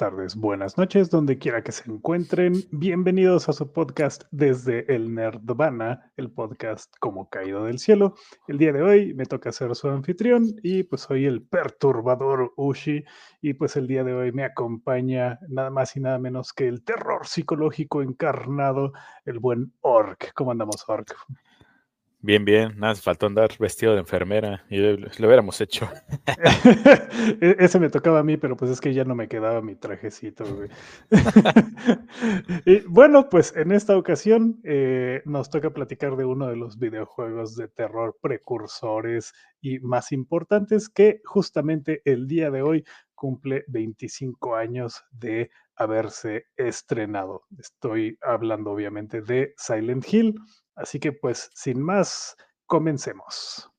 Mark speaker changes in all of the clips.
Speaker 1: tardes, buenas noches, donde quiera que se encuentren. Bienvenidos a su podcast desde el Nerdvana, el podcast como caído del cielo. El día de hoy me toca ser su anfitrión y pues soy el perturbador Ushi y pues el día de hoy me acompaña nada más y nada menos que el terror psicológico encarnado, el buen Orc. ¿Cómo andamos, Orc?
Speaker 2: Bien, bien, nada, faltó andar vestido de enfermera y lo, hubiéramos hecho.
Speaker 1: E-, ese me tocaba a mí, pero pues es que ya no me quedaba mi trajecito. y bueno, pues en esta ocasión eh, nos toca platicar de uno de los videojuegos de terror precursores y más importantes que justamente el día de hoy cumple 25 años de haberse estrenado. Estoy hablando obviamente de Silent Hill Así que pues, sin más, comencemos.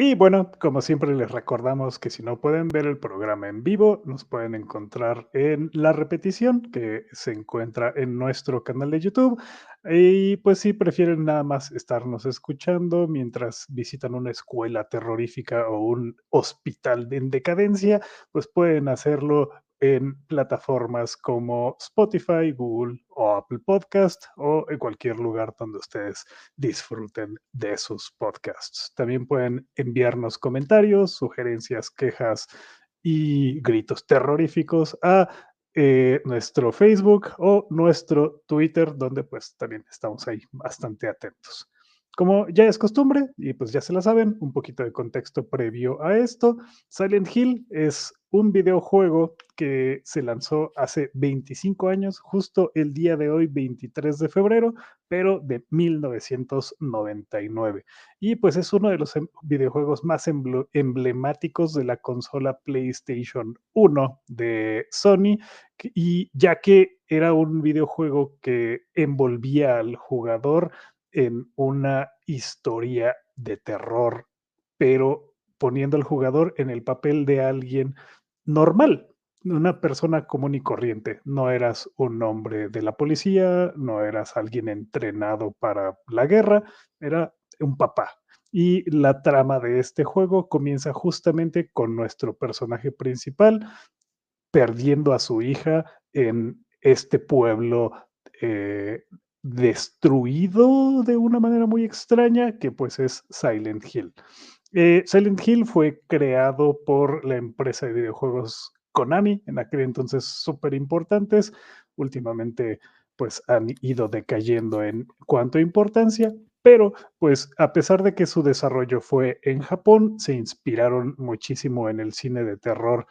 Speaker 1: Y bueno, como siempre les recordamos que si no pueden ver el programa en vivo, nos pueden encontrar en la repetición que se encuentra en nuestro canal de YouTube. Y pues si prefieren nada más estarnos escuchando mientras visitan una escuela terrorífica o un hospital en decadencia, pues pueden hacerlo en plataformas como Spotify, Google o Apple Podcast o en cualquier lugar donde ustedes disfruten de sus podcasts. También pueden enviarnos comentarios, sugerencias, quejas y gritos terroríficos a eh, nuestro Facebook o nuestro Twitter, donde pues también estamos ahí bastante atentos. Como ya es costumbre, y pues ya se la saben, un poquito de contexto previo a esto, Silent Hill es un videojuego que se lanzó hace 25 años, justo el día de hoy, 23 de febrero, pero de 1999. Y pues es uno de los em, videojuegos más emblemáticos de la consola PlayStation 1 de Sony, y ya que era un videojuego que envolvía al jugador en una historia de terror, pero poniendo al jugador en el papel de alguien normal, una persona común y corriente. No eras un hombre de la policía, no eras alguien entrenado para la guerra, era un papá. Y la trama de este juego comienza justamente con nuestro personaje principal perdiendo a su hija en este pueblo eh, destruido de una manera muy extraña, que pues es Silent Hill. Eh, Silent Hill fue creado por la empresa de videojuegos Konami, en aquel entonces súper importantes. Últimamente pues han ido decayendo en cuanto a importancia, pero pues a pesar de que su desarrollo fue en Japón, se inspiraron muchísimo en el cine de terror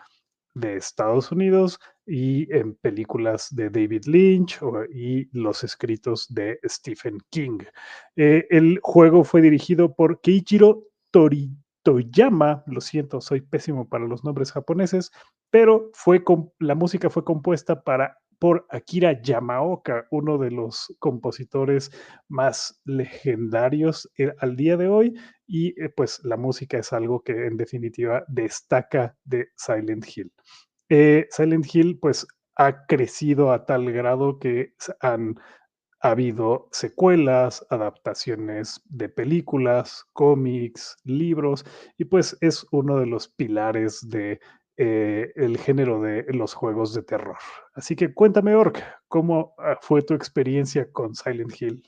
Speaker 1: de Estados Unidos y en películas de David Lynch y los escritos de Stephen King. Eh, el juego fue dirigido por Keiichiro Toritoyama, lo siento, soy pésimo para los nombres japoneses, pero fue la música fue compuesta para por Akira Yamaoka, uno de los compositores más legendarios eh, al día de hoy, y eh, pues la música es algo que en definitiva destaca de Silent Hill. Eh, Silent Hill pues ha crecido a tal grado que han habido secuelas, adaptaciones de películas, cómics, libros, y pues es uno de los pilares de eh, el género de los juegos de terror. Así que cuéntame, Orc, ¿cómo ah, fue tu experiencia con Silent Hill?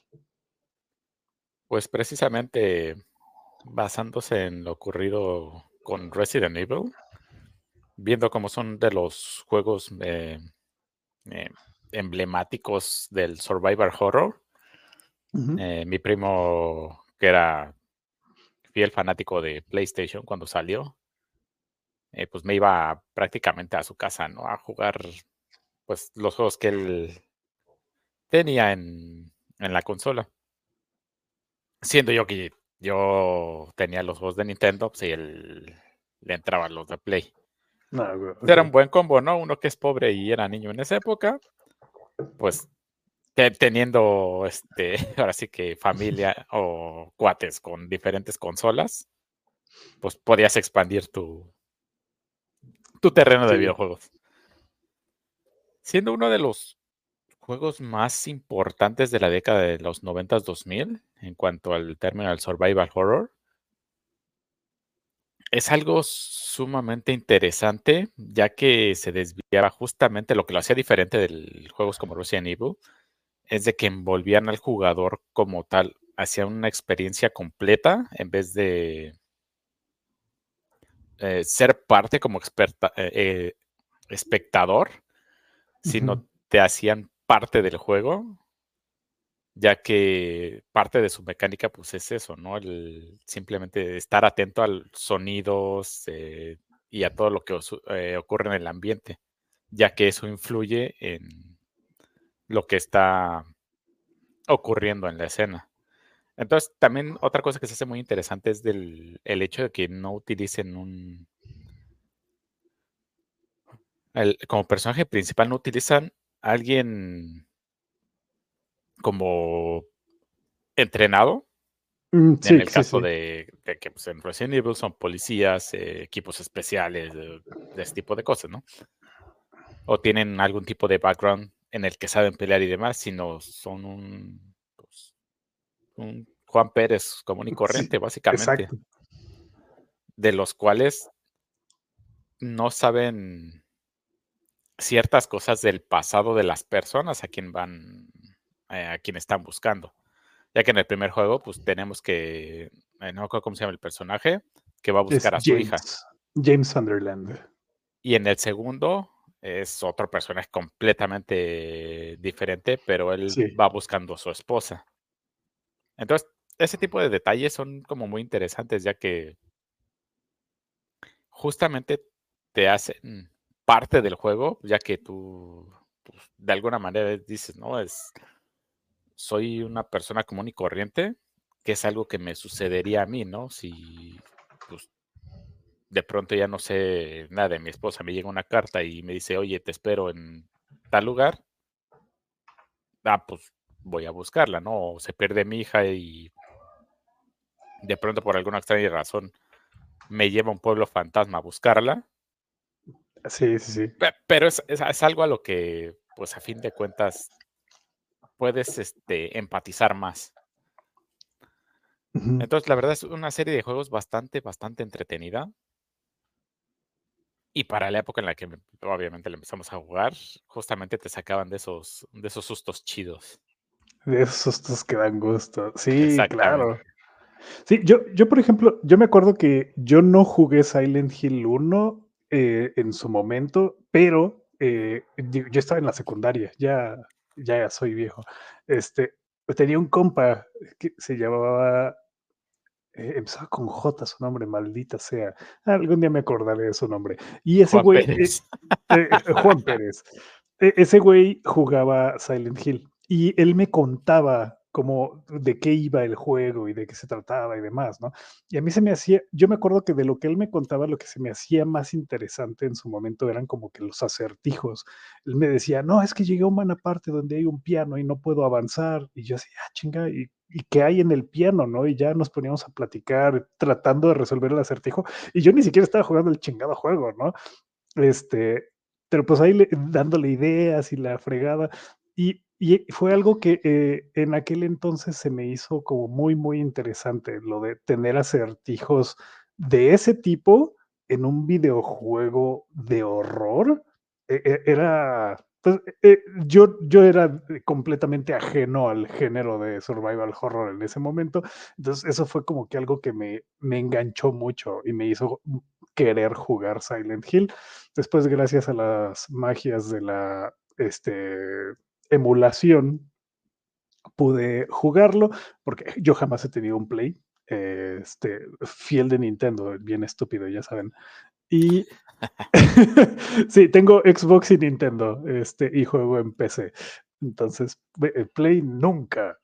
Speaker 2: Pues precisamente basándose en lo ocurrido con Resident Evil, viendo cómo son de los juegos eh, eh, emblemáticos del Survivor Horror. mi primo, que era fiel fanático de PlayStation cuando salió, eh, pues me iba prácticamente a su casa, ¿no? A jugar, pues, los juegos que él tenía en, en la consola. Siendo yo que yo tenía los juegos de Nintendo, pues y él le entraban los de Play. Ah, era un buen combo, ¿no? Uno que es pobre y era niño en esa época, pues teniendo, este, ahora sí que familia o cuates con diferentes consolas, pues podías expandir tu, tu terreno de videojuegos. Siendo uno de los juegos más importantes de la década de los 90-2000 en cuanto al término del survival horror. Es algo sumamente interesante, ya que se desviaba justamente lo que lo hacía diferente de juegos como Resident Evil, es de que envolvían al jugador como tal, hacia una experiencia completa en vez de eh, ser parte como experta, eh, eh, espectador, sino te hacían parte del juego, ya que parte de su mecánica pues es eso, ¿no? El simplemente estar atento a sonidos y a todo lo que ocurre en el ambiente, ya que eso influye en lo que está ocurriendo en la escena. Entonces, también otra cosa que se hace muy interesante es del, el hecho de que no utilicen un... como personaje principal no utilizan alguien como entrenado. Mm, en el caso De, que pues, en Resident Evil son policías, eh, equipos especiales, de, de ese tipo de cosas, ¿no? O tienen algún tipo de background en el que saben pelear y demás, sino son un, pues, un Juan Pérez común y corriente, básicamente. De los cuales no saben ciertas cosas del pasado de las personas a quien van, eh, a quien están buscando. Ya que en el primer juego, pues tenemos que, eh, no recuerdo cómo se llama el personaje, que va a buscar a su hija.
Speaker 1: James Sunderland.
Speaker 2: Y en el segundo, es otro personaje completamente diferente, pero él va buscando a su esposa. Entonces, ese tipo de detalles son como muy interesantes, ya que justamente te hacen parte del juego, ya que tú pues, de alguna manera dices, no, es soy una persona común y corriente, que es algo que me sucedería a mí, ¿no? Si pues, de pronto ya no sé nada de mi esposa, me llega una carta y me dice, oye, te espero en tal lugar, ah, pues voy a buscarla, ¿no? O se pierde mi hija y de pronto por alguna extraña razón me lleva a un pueblo fantasma a buscarla.
Speaker 1: Sí, sí, sí.
Speaker 2: Pero es, algo a lo que, pues a fin de cuentas, puedes este, empatizar más. Entonces, la verdad es una serie de juegos bastante, bastante entretenida. Y para la época en la que obviamente le empezamos a jugar, justamente te sacaban de esos, de esos sustos chidos.
Speaker 1: De esos sustos que dan gusto. Sí, claro. Sí, yo, yo, por ejemplo, yo me acuerdo que yo no jugué Silent Hill 1 eh, en su momento, pero eh, yo, estaba en la secundaria, ya, ya soy viejo. Este, tenía un compa que se llamaba eh, empezaba con J su nombre, maldita sea. Algún día me acordaré de su nombre. Y ese güey, eh, eh, Juan Pérez, e, ese güey jugaba Silent Hill y él me contaba como de qué iba el juego y de qué se trataba y demás, ¿no? Y a mí se me hacía, yo me acuerdo que de lo que él me contaba, lo que se me hacía más interesante en su momento eran como que los acertijos. Él me decía, no, es que llegué a una parte donde hay un piano y no puedo avanzar. Y yo decía, ah, chinga, ¿y, ¿y qué hay en el piano, no? Y ya nos poníamos a platicar tratando de resolver el acertijo. Y yo ni siquiera estaba jugando el chingado juego, ¿no? Este, pero pues ahí dándole ideas y la fregada. Y y fue algo que eh, en aquel entonces se me hizo como muy, muy interesante, lo de tener acertijos de ese tipo en un videojuego de horror. E, e, era, pues, e, yo, yo era completamente ajeno al género de survival horror en ese momento, entonces eso fue como que algo que me, me enganchó mucho y me hizo querer jugar Silent Hill. Después, gracias a las magias de la este, emulación pude jugarlo, porque yo jamás he tenido un Play, este, fiel de Nintendo, bien estúpido, ya saben. Y sí, tengo Xbox y Nintendo, este, y juego en PC. Entonces, eh, Play nunca.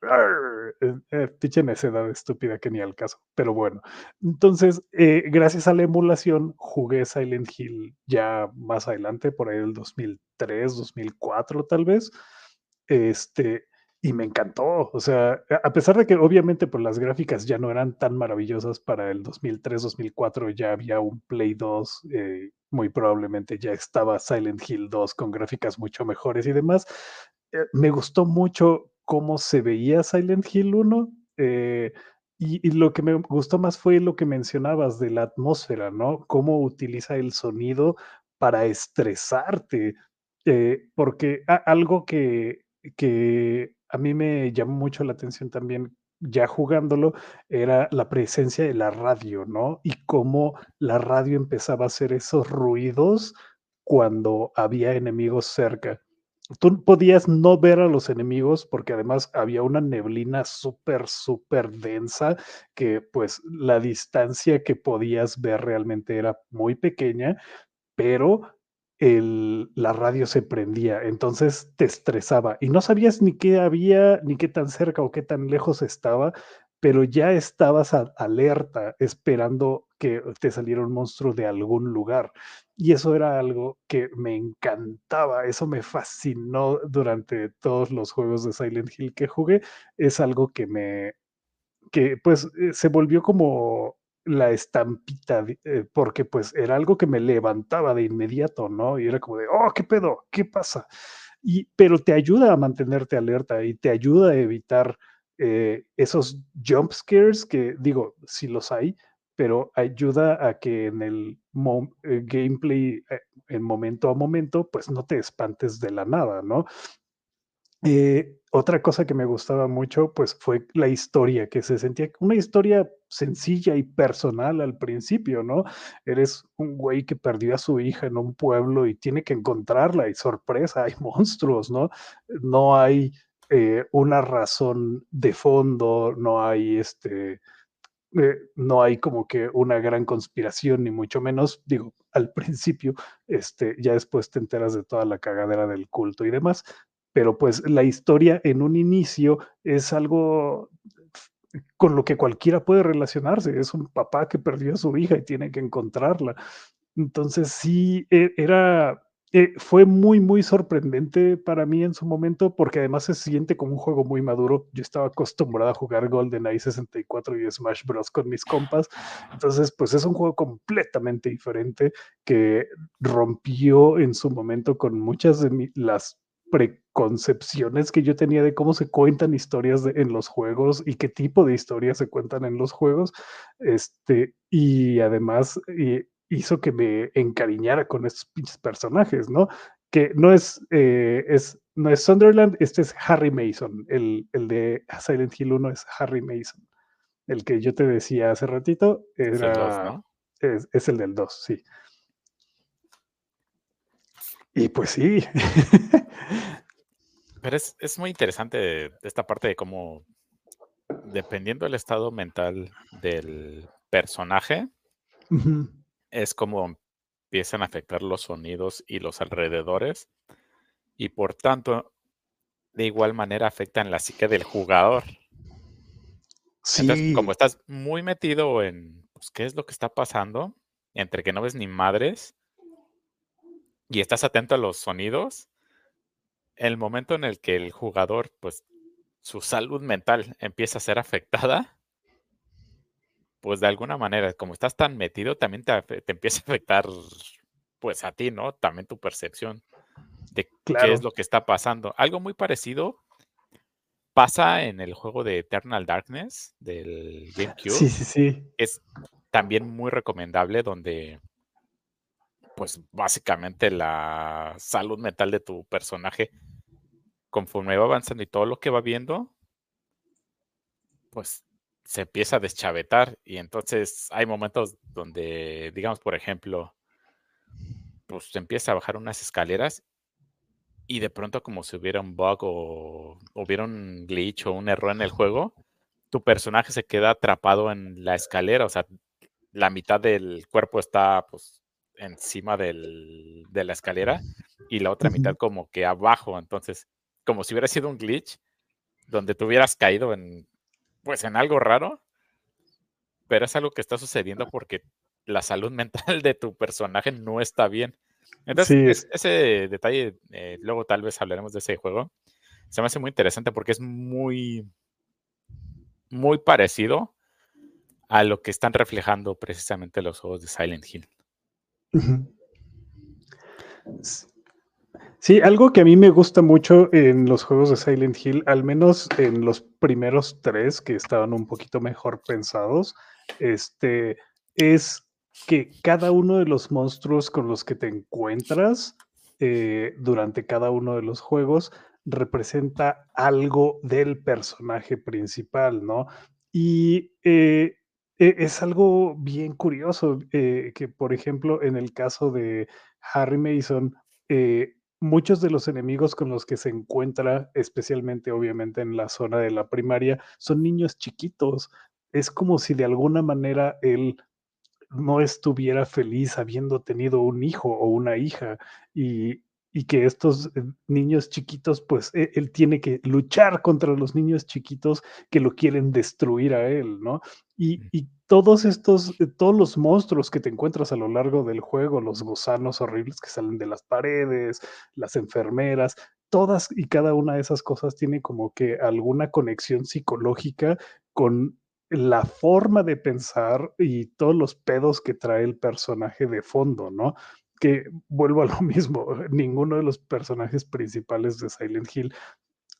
Speaker 1: Eh, eh, pinche necedad estúpida que ni al caso. Pero bueno, entonces, gracias a la emulación, jugué Silent Hill ya más adelante, por ahí del 2003, 2004 tal vez. Este, y me encantó. O sea, a pesar de que obviamente pues, las gráficas ya no eran tan maravillosas para el 2003, 2004, ya había un Play 2, eh, muy probablemente ya estaba Silent Hill 2 con gráficas mucho mejores y demás. eh, me gustó mucho cómo se veía Silent Hill 1. Eh, y, lo que me gustó más fue lo que mencionabas de la atmósfera, ¿no? Cómo utiliza el sonido para estresarte. Porque algo que, que a mí me llamó mucho la atención también ya jugándolo, era la presencia de la radio, ¿no? Y cómo la radio empezaba a hacer esos ruidos cuando había enemigos cerca. Tú podías no ver a los enemigos porque además había una neblina súper, súper densa que pues la distancia que podías ver realmente era muy pequeña, pero el, la radio se prendía, entonces te estresaba y no sabías ni qué había, ni qué tan cerca o qué tan lejos estaba, pero ya estabas alerta esperando que te saliera un monstruo de algún lugar. Y eso era algo que me encantaba, eso me fascinó durante todos los juegos de Silent Hill que jugué. Es algo que me, que pues eh, se volvió como la estampita, eh, porque pues era algo que me levantaba de inmediato, ¿no? Y era como de, oh, ¿qué pedo? ¿Qué pasa? Y, pero te ayuda a mantenerte alerta y te ayuda a evitar eh, esos jump scares que digo, si los hay, pero ayuda a que en el eh, gameplay, en momento a momento, pues no te espantes de la nada, ¿no? Eh, otra cosa que me gustaba mucho, pues fue la historia, que se sentía una historia sencilla y personal al principio, ¿no? Eres un güey que perdió a su hija en un pueblo y tiene que encontrarla y sorpresa, hay monstruos, ¿no? No hay eh, una razón de fondo, no hay este, eh, no hay como que una gran conspiración, ni mucho menos, digo, al principio, este, ya después te enteras de toda la cagadera del culto y demás, pero pues la historia en un inicio es algo con lo que cualquiera puede relacionarse. Es un papá que perdió a su hija y tiene que encontrarla. Entonces sí, e, era, eh, fue muy, muy sorprendente para mí en su momento, porque además se siente como un juego muy maduro. Yo estaba acostumbrado a jugar GoldenEye 64 y Smash Bros. con mis compas. Entonces, pues es un juego completamente diferente que rompió en su momento con muchas de las preconcepciones que yo tenía de cómo se cuentan historias en los juegos y qué tipo de historias se cuentan en los juegos. Este, y además hizo que me encariñara con estos pinches personajes, ¿no? Que no es, eh, es, no es Sunderland, este es Harry Mason, el, el de Silent Hill 1 es Harry Mason. El que yo te decía hace ratito era, es, es el del 2, sí. Y pues sí.
Speaker 2: Pero es, muy interesante esta parte de cómo, dependiendo del estado mental del personaje, es como empiezan a afectar los sonidos y los alrededores. Y por tanto, de igual manera afectan la psique del jugador. Sí. como estás muy metido en pues, qué es lo que está pasando, entre que no ves ni madres, y estás atento a los sonidos, el momento en el que el jugador, pues, su salud mental empieza a ser afectada, pues de alguna manera, como estás tan metido, también te, empieza a afectar, pues a ti, ¿no? También tu percepción de qué es lo que está pasando. Algo muy parecido pasa en el juego de Eternal Darkness del GameCube.
Speaker 1: Sí, sí, sí.
Speaker 2: Es también muy recomendable donde pues básicamente la salud mental de tu personaje conforme va avanzando y todo lo que va viendo, pues se empieza a deschavetar. Y entonces hay momentos donde, digamos, por ejemplo, pues empieza a bajar unas escaleras y de pronto como si hubiera un bug o hubiera un glitch o un error en el juego, tu personaje se queda atrapado en la escalera, o sea, la mitad del cuerpo está pues encima del, de la escalera y la otra mitad como que abajo. Entonces, como si hubiera sido un glitch donde tú hubieras caído en, pues, en algo raro, pero es algo que está sucediendo porque la salud mental de tu personaje no está bien. Entonces, ese detalle, eh, luego tal vez hablaremos de ese juego, se me hace muy interesante porque es muy, muy parecido a lo que están reflejando precisamente los juegos de Silent Hill.
Speaker 1: Sí, algo que a mí me gusta mucho en los juegos de Silent Hill, al menos en los primeros tres que estaban un poquito mejor pensados, este, es que cada uno de los monstruos con los que te encuentras eh, durante cada uno de los juegos representa algo del personaje principal, ¿no? Y eh, es algo bien curioso eh, que, por ejemplo, en el caso de Harry Mason, muchos de los enemigos con los que se encuentra, especialmente obviamente en la zona de la primaria, son niños chiquitos. Es como si de alguna manera él no estuviera feliz habiendo tenido un hijo o una hija y, y que estos eh, niños chiquitos, pues e, él tiene que luchar contra los niños chiquitos que lo quieren destruir a él, ¿no? Y, y, todos estos, eh, todos los monstruos que te encuentras a lo largo del juego, los gusanos horribles que salen de las paredes, las enfermeras, todas y cada una de esas cosas tiene como que alguna conexión psicológica con la forma de pensar y todos los pedos que trae el personaje de fondo, ¿no? que vuelvo a lo mismo, ninguno de los personajes principales de Silent Hill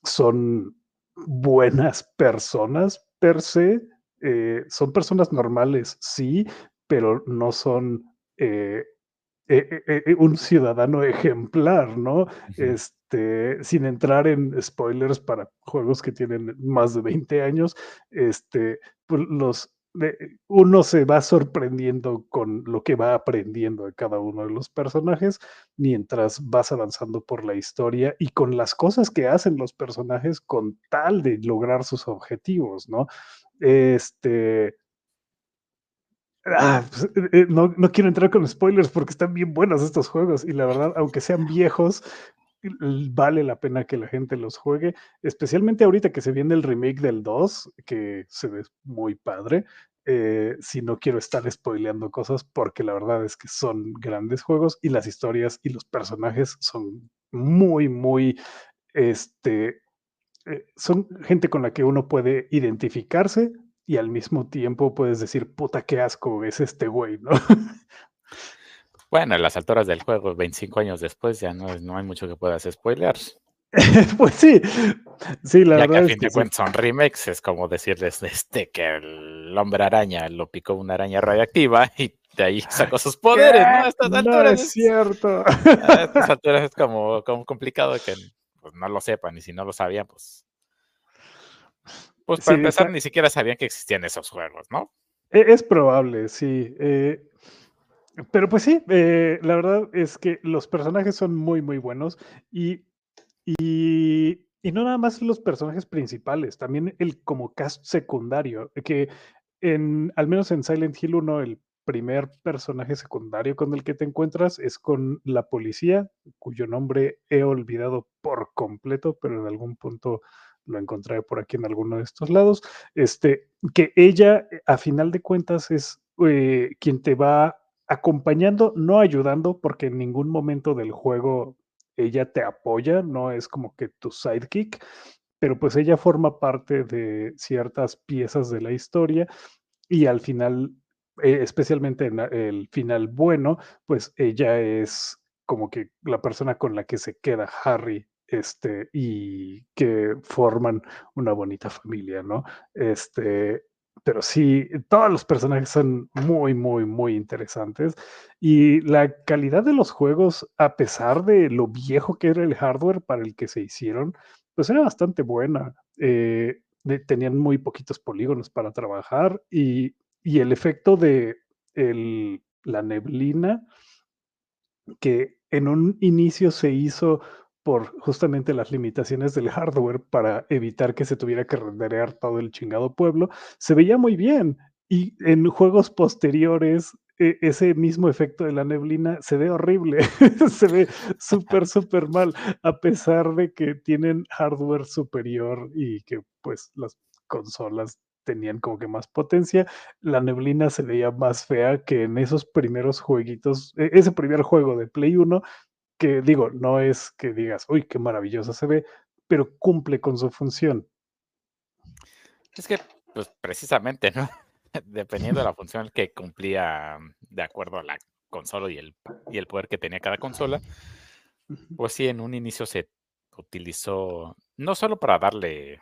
Speaker 1: son buenas personas per se, eh, son personas normales, sí, pero no son eh, eh, un ciudadano ejemplar, ¿no? Este, sin entrar en spoilers para juegos que tienen más de 20 años, este, pues los uno se va sorprendiendo con lo que va aprendiendo de cada uno de los personajes mientras vas avanzando por la historia y con las cosas que hacen los personajes con tal de lograr sus objetivos, ¿no? Este... Ah, pues, eh, eh, no, no quiero entrar con spoilers porque están bien buenos estos juegos y la verdad, aunque sean viejos, vale la pena que la gente los juegue, especialmente ahorita que se viene el remake del 2, que se ve muy padre. Eh, si no quiero estar spoileando cosas, porque la verdad es que son grandes juegos y las historias y los personajes son muy, muy, este, eh, son gente con la que uno puede identificarse y al mismo tiempo puedes decir, puta, qué asco es este güey, ¿no?
Speaker 2: Bueno, a las alturas del juego, 25 años después, ya no, no hay mucho que puedas spoilear.
Speaker 1: pues sí, sí, la
Speaker 2: ya
Speaker 1: verdad.
Speaker 2: Que a fin de cuentas son remakes, es como decirles este, que el hombre araña lo picó una araña radiactiva y de ahí sacó sus poderes, ¿no? A estas alturas.
Speaker 1: No es cierto.
Speaker 2: A estas alturas es como, como complicado que pues, no lo sepan y si no lo sabían, pues. Pues para empezar, ni siquiera sabían que existían esos juegos, ¿no?
Speaker 1: E, es probable, sí. Eh, pero pues sí, eh, la verdad es que los personajes son muy, muy buenos y, y, y, no nada más los personajes principales, también el como cast secundario, que en, al menos en Silent Hill 1, el primer personaje secundario con el que te encuentras es con la policía, cuyo nombre he olvidado por completo, pero en algún punto lo encontré por aquí en alguno de estos lados, este, que ella a final de cuentas es eh, quien te va acompañando, no ayudando, porque en ningún momento del juego ella te apoya, no es como que tu sidekick, pero pues ella forma parte de ciertas piezas de la historia y al final, eh, especialmente en el final bueno, pues ella es como que la persona con la que se queda Harry este, y que forman una bonita familia, ¿no? Este, pero sí, todos los personajes son muy, muy, muy interesantes. Y la calidad de los juegos, a pesar de lo viejo que era el hardware para el que se hicieron, pues era bastante buena. Eh, tenían muy poquitos polígonos para trabajar y, y el efecto de el, la neblina, que en un inicio se hizo por justamente las limitaciones del hardware para evitar que se tuviera que renderear todo el chingado pueblo, se veía muy bien. Y en juegos posteriores, e ese mismo efecto de la neblina se ve horrible, se ve súper, súper mal, a pesar de que tienen hardware superior y que pues las consolas tenían como que más potencia, la neblina se veía más fea que en esos primeros jueguitos, e ese primer juego de Play 1 que digo, no es que digas, uy, qué maravillosa se ve, pero cumple con su función.
Speaker 2: Es que, pues precisamente, ¿no? Dependiendo de la función que cumplía de acuerdo a la consola y el, y el poder que tenía cada consola, Pues sí, en un inicio se utilizó no solo para darle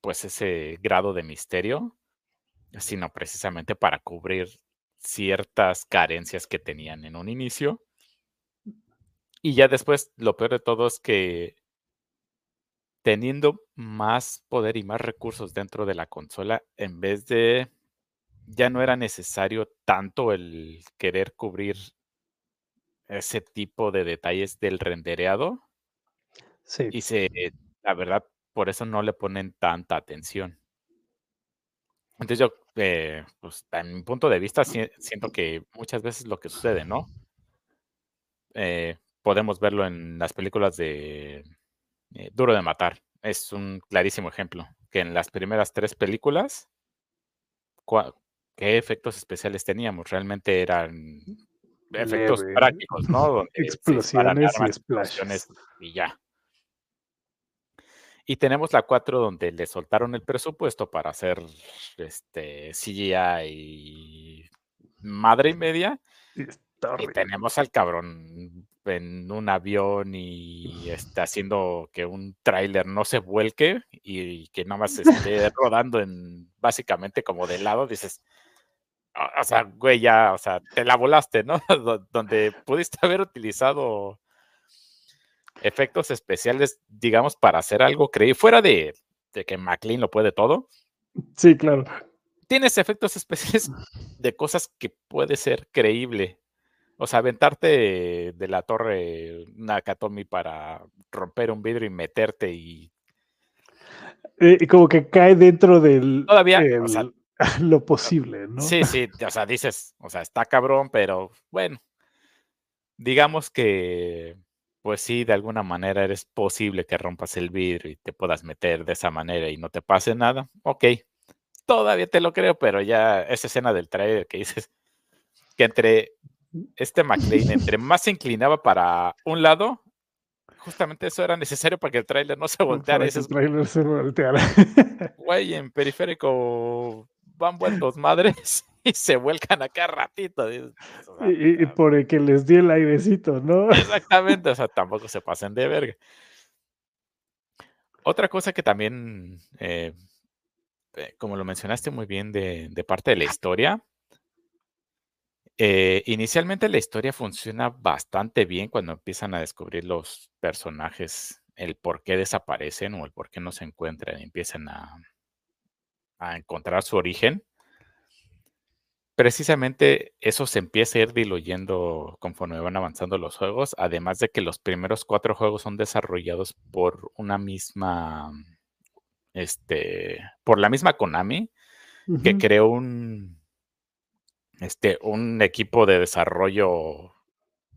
Speaker 2: pues ese grado de misterio, sino precisamente para cubrir ciertas carencias que tenían en un inicio. Y ya después, lo peor de todo es que teniendo más poder y más recursos dentro de la consola, en vez de ya no era necesario tanto el querer cubrir ese tipo de detalles del rendereado.
Speaker 1: Sí.
Speaker 2: Y se, la verdad, por eso no le ponen tanta atención. Entonces yo, eh, pues, en mi punto de vista, siento que muchas veces lo que sucede, ¿no? Eh, podemos verlo en las películas de eh, Duro de Matar. Es un clarísimo ejemplo, que en las primeras tres películas, ¿qué efectos especiales teníamos? Realmente eran efectos prácticos, ¿no?
Speaker 1: explosiones y explosiones
Speaker 2: y ya. Y tenemos la 4 donde le soltaron el presupuesto para hacer este CGI y madre y media. Y tenemos al cabrón en un avión y está haciendo que un tráiler no se vuelque y que nada más esté rodando en básicamente como de lado, dices, o sea, güey, ya, o sea, te la volaste, ¿no? Donde pudiste haber utilizado efectos especiales, digamos, para hacer algo creíble, fuera de, que McLean lo puede todo.
Speaker 1: Sí, claro.
Speaker 2: Tienes efectos especiales de cosas que puede ser creíble. O sea, aventarte de la torre Nakatomi para romper un vidrio y meterte y.
Speaker 1: Eh, y como que cae dentro del.
Speaker 2: Todavía.
Speaker 1: lo posible, ¿no?
Speaker 2: Sí, sí. O sea, dices, o sea, está cabrón, pero bueno. Digamos que pues sí, de alguna manera eres posible que rompas el vidrio y te puedas meter de esa manera y no te pase nada. Ok, todavía te lo creo, pero ya esa escena del trailer que dices que entre este McLean, entre más se inclinaba para un lado, justamente eso era necesario para que el trailer no se volteara.
Speaker 1: Para que el trailer se volteara.
Speaker 2: Güey, en periférico van vueltos madres y se vuelcan acá ratito.
Speaker 1: Y, por el que les di el airecito, ¿no?
Speaker 2: Exactamente, o sea, tampoco se pasen de verga. Otra cosa que también, eh, eh, como lo mencionaste muy bien de, parte de la historia, eh, inicialmente la historia funciona bastante bien cuando empiezan a descubrir los personajes, el por qué desaparecen o el por qué no se encuentran y empiezan a, a encontrar su origen. Precisamente eso se empieza a ir diluyendo conforme van avanzando los juegos, además de que los primeros cuatro juegos son desarrollados por una misma, este, por la misma Konami, que creó un, este, un equipo de desarrollo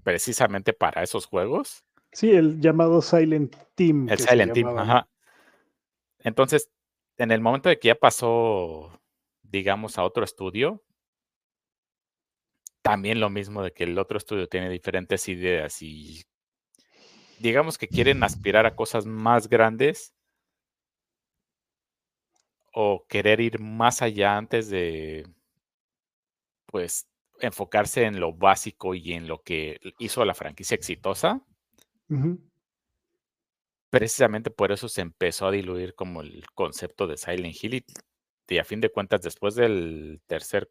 Speaker 2: precisamente para esos juegos.
Speaker 1: Sí, el llamado Silent Team.
Speaker 2: El Silent Team, ajá. Entonces, en el momento de que ya pasó, digamos, a otro estudio, también lo mismo de que el otro estudio tiene diferentes ideas y digamos que quieren aspirar a cosas más grandes o querer ir más allá antes de, pues, enfocarse en lo básico y en lo que hizo la franquicia exitosa. Precisamente por eso se empezó a diluir como el concepto de Silent Hill y a fin de cuentas después del tercer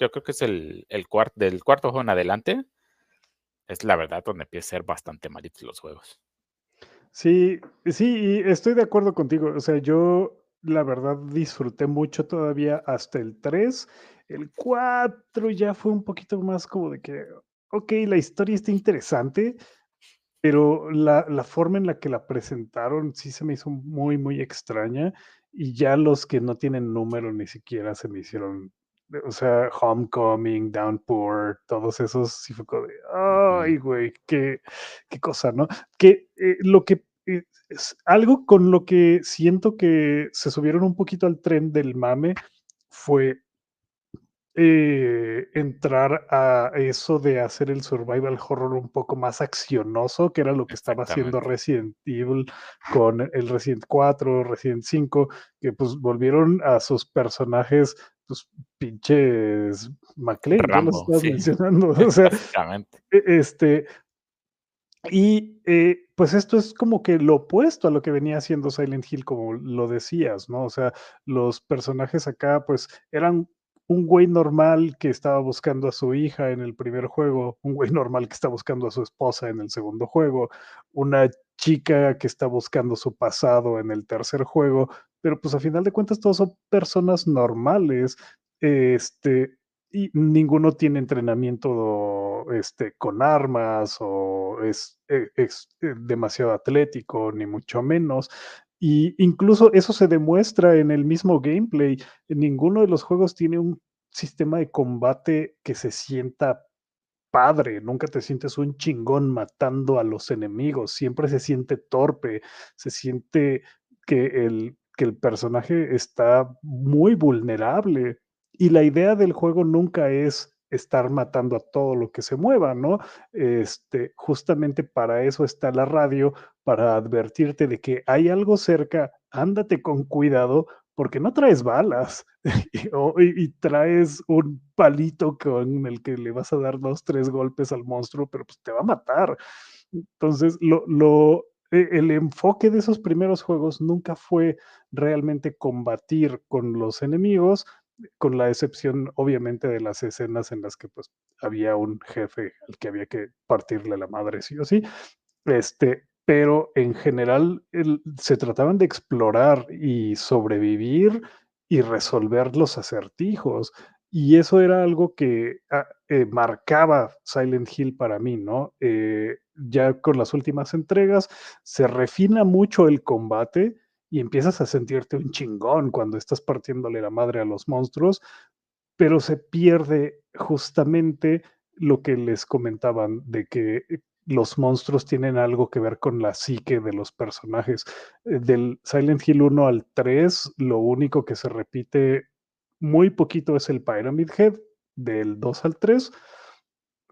Speaker 2: yo creo que es el, el del cuarto juego en adelante, es la verdad donde empieza a ser bastante malitos los juegos.
Speaker 1: Sí, sí, estoy de acuerdo contigo. O sea, yo la verdad disfruté mucho todavía hasta el 3. El 4 ya fue un poquito más como de que, ok, la historia está interesante, pero la, la forma en la que la presentaron sí se me hizo muy, muy extraña. Y ya los que no tienen número ni siquiera se me hicieron o sea, Homecoming, Downpour, todos esos, sí fue como de, ay, güey, qué, qué cosa, ¿no? Que eh, lo que es algo con lo que siento que se subieron un poquito al tren del mame fue eh, entrar a eso de hacer el survival horror un poco más accionoso, que era lo que estaba haciendo Resident Evil con el Resident 4, Resident 5, que pues volvieron a sus personajes pues pinches McLean,
Speaker 2: Rambo,
Speaker 1: lo estás mencionando. O sea, e, este, Y eh, pues esto es como que lo opuesto a lo que venía haciendo Silent Hill, como lo decías, ¿no? O sea, los personajes acá pues eran un güey normal que estaba buscando a su hija en el primer juego, un güey normal que está buscando a su esposa en el segundo juego, una chica que está buscando su pasado en el tercer juego, pero pues a final de cuentas todos son personas normales, este, y ninguno tiene entrenamiento este, con armas o es, eh, eh, demasiado atlético, ni mucho menos. Y incluso eso se demuestra en el mismo gameplay. Ninguno de los juegos tiene un sistema de combate que se sienta padre, nunca te sientes un chingón matando a los enemigos, siempre se siente torpe, se siente que el, que el personaje está muy vulnerable y la idea del juego nunca es estar matando a todo lo que se mueva, ¿no? Este, justamente para eso está la radio, para advertirte de que hay algo cerca, ándate con cuidado, porque no traes balas y, y, traes un palito con el que le vas a dar dos, tres golpes al monstruo, pero pues te va a matar. Entonces, lo, e, el enfoque de esos primeros juegos nunca fue realmente combatir con los enemigos, con la excepción obviamente de las escenas en las que pues había un jefe al que había que partirle la madre sí o sí, este, pero en general se trataban de explorar y sobrevivir y resolver los acertijos. Y eso era algo que ah, eh, marcaba Silent Hill para mí, ¿no? Eh, ya con las últimas entregas se refina mucho el combate, y empiezas a sentirte un chingón cuando estás partiéndole la madre a los monstruos, pero se pierde justamente lo que les comentaban de que eh, los monstruos tienen algo que ver con la psique de los personajes. Eh, del Silent Hill 1 al 3, lo único que se repite muy poquito es el Pyramid Head, del 2 al 3,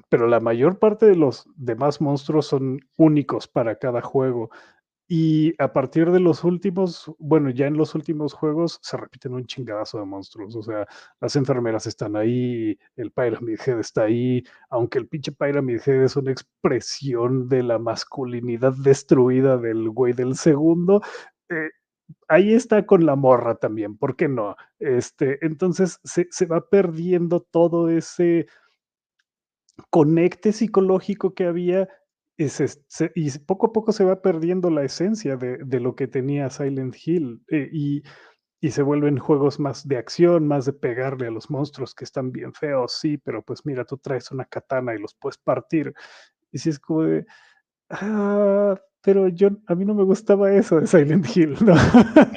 Speaker 1: pero la mayor parte de los demás monstruos son únicos para cada juego. Y a partir de los últimos, bueno, ya en los últimos juegos se repiten un chingadazo de monstruos. O sea, las enfermeras están ahí, el Pyramid Head está ahí, aunque el pinche Pyramid Head es una expresión de la masculinidad destruida del güey del segundo. Eh, ahí está con la morra también, ¿por qué no? Este, entonces se, se va perdiendo todo ese conecte psicológico que había y, y, poco a poco se va perdiendo la esencia de, de lo que tenía Silent Hill eh, y, y, se vuelven juegos más de acción, más de pegarle a los monstruos que están bien feos, sí, pero pues mira, tú traes una katana y los puedes partir. Y si es como de, ah, pero yo, a mí no me gustaba eso de Silent Hill, ¿no?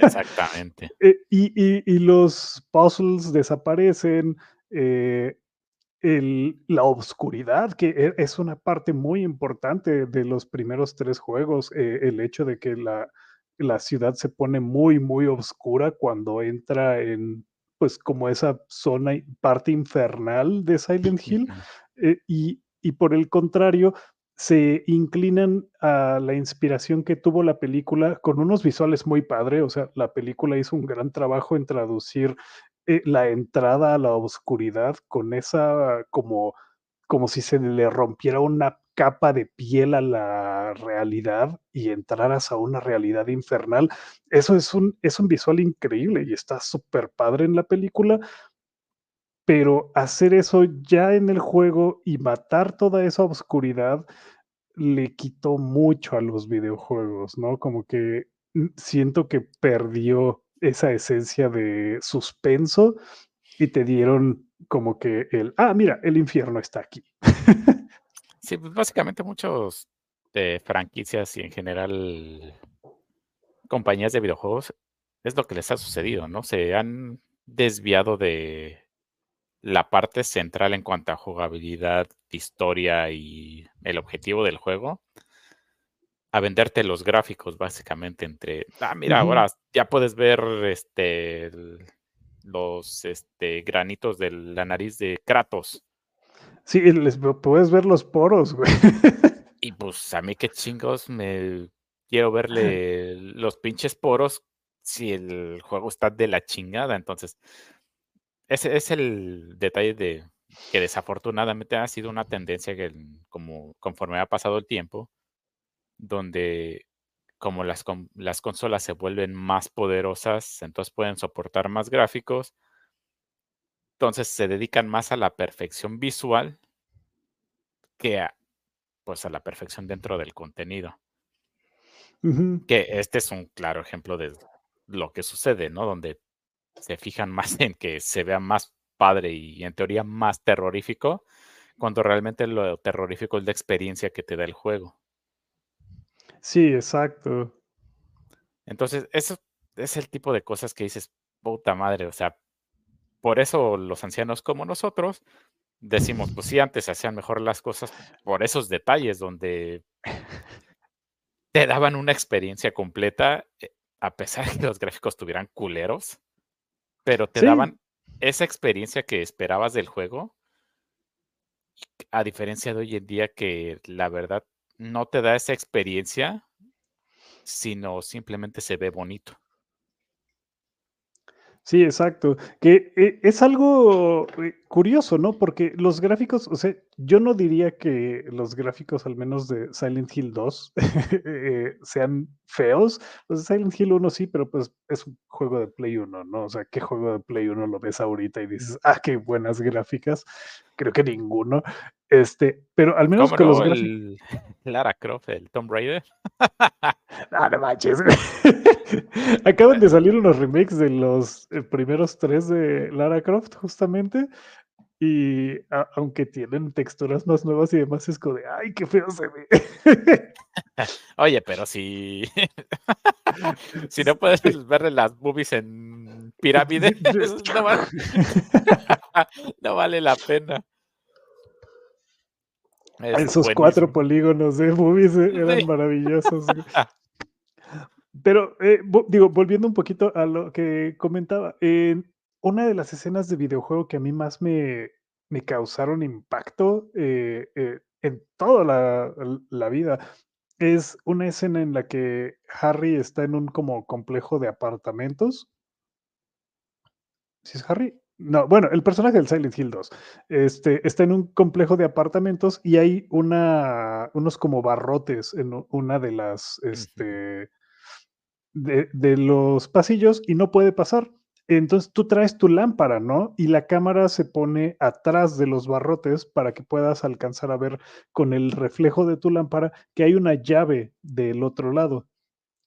Speaker 2: Exactamente.
Speaker 1: Eh, y, y, los puzzles desaparecen, eh, la oscuridad, que e, es una parte muy importante de los primeros tres juegos, eh, el hecho de que la, la, ciudad se pone muy, muy oscura cuando entra en, pues, como esa zona, parte infernal de Silent Hill, eh, y, y por el contrario, se inclinan a la inspiración que tuvo la película con unos visuales muy padre, o sea, la película hizo un gran trabajo en traducir eh, la entrada a la oscuridad con esa como, como si se le rompiera una capa de piel a la realidad y entraras a una realidad infernal. Eso es un, es un visual increíble y está súper padre en la película, pero hacer eso ya en el juego y matar toda esa oscuridad le quitó mucho a los videojuegos, ¿no? Como que mm, siento que perdió esa esencia de suspenso y te dieron como que el, ah, mira, el infierno está aquí.
Speaker 2: sí, pues básicamente muchos de franquicias y en general compañías de videojuegos es lo que les ha sucedido, ¿no? Se han desviado de la parte central en cuanto a jugabilidad, historia y el objetivo del juego a venderte los gráficos, básicamente, entre, ah, mira, ahora ya puedes ver este los este, granitos de la nariz de Kratos.
Speaker 1: Sí, les puedes ver los poros, güey.
Speaker 2: Y pues a mí qué chingos me quiero verle los pinches poros si el juego está de la chingada. Entonces, ese es el detalle de que desafortunadamente ha sido una tendencia que como conforme ha pasado el tiempo, donde como las, las consolas se vuelven más poderosas, entonces pueden soportar más gráficos, entonces se dedican más a la perfección visual que a, pues a la perfección dentro del contenido. Que este es un claro ejemplo de lo que sucede, ¿no? Donde se fijan más en que se vea más padre y en teoría más terrorífico, cuando realmente lo terrorífico es la experiencia que te da el juego.
Speaker 1: Sí, exacto.
Speaker 2: Entonces, eso es el tipo de cosas que dices, puta madre, o sea, por eso los ancianos como nosotros decimos, pues sí, antes hacían mejor las cosas por esos detalles donde te daban una experiencia completa, eh, a pesar de que los gráficos tuvieran culeros, pero te daban esa experiencia que esperabas del juego, a diferencia de hoy en día que la verdad no te da esa experiencia, sino simplemente se ve bonito.
Speaker 1: Sí, exacto. Que eh, es algo eh, curioso, ¿no? Porque los gráficos, o sea, yo no diría que los gráficos, al menos de Silent Hill 2, eh, sean feos. De Silent Hill 1 sí, pero pues es un juego de Play 1, ¿no? O sea, ¿qué juego de Play 1 lo ves ahorita y dices, ah, qué buenas gráficas? Creo que ninguno. Este, pero al menos con los gráficos.
Speaker 2: Lara Croft, el Tomb Raider.
Speaker 1: ah, no manches. Acaban de salir unos remakes de los eh, primeros tres de Lara Croft, justamente. Y aunque tienen texturas más nuevas y demás, es como de, ay, qué feo se ve.
Speaker 2: Oye, pero si, si no puedes ver las boobies en pirámide, no vale la pena.
Speaker 1: Esos cuatro polígonos de movies eh, eran maravillosos. Pero, eh, digo, volviendo un poquito a lo que comentaba, una de las escenas de videojuego que a mí más me, me causaron impacto eh, en toda la, la, vida es una escena en la que Harry está en un como complejo de apartamentos. ¿Sí es Harry? No, bueno, el personaje del Silent Hill 2 este, está en un complejo de apartamentos y hay una, unos como barrotes en una de las, este, de, los pasillos y no puede pasar. Entonces tú traes tu lámpara, ¿no? Y la cámara se pone atrás de los barrotes para que puedas alcanzar a ver con el reflejo de tu lámpara que hay una llave del otro lado.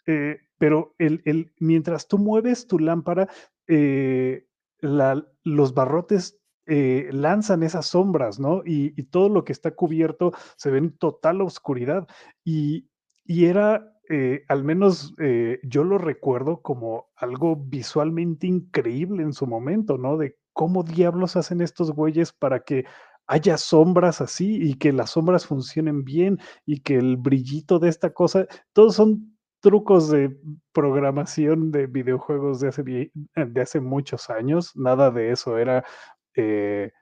Speaker 1: Eh, pero el, el, mientras tú mueves tu lámpara, eh, los barrotes eh, lanzan esas sombras, ¿no? Y, todo lo que está cubierto se ve en total oscuridad. Y, era, eh, al menos eh, yo lo recuerdo como algo visualmente increíble en su momento, ¿no? De cómo diablos hacen estos güeyes para que haya sombras así y que las sombras funcionen bien y que el brillito de esta cosa, todos son trucos de programación de videojuegos de hace, de hace muchos años. Nada de eso era eh,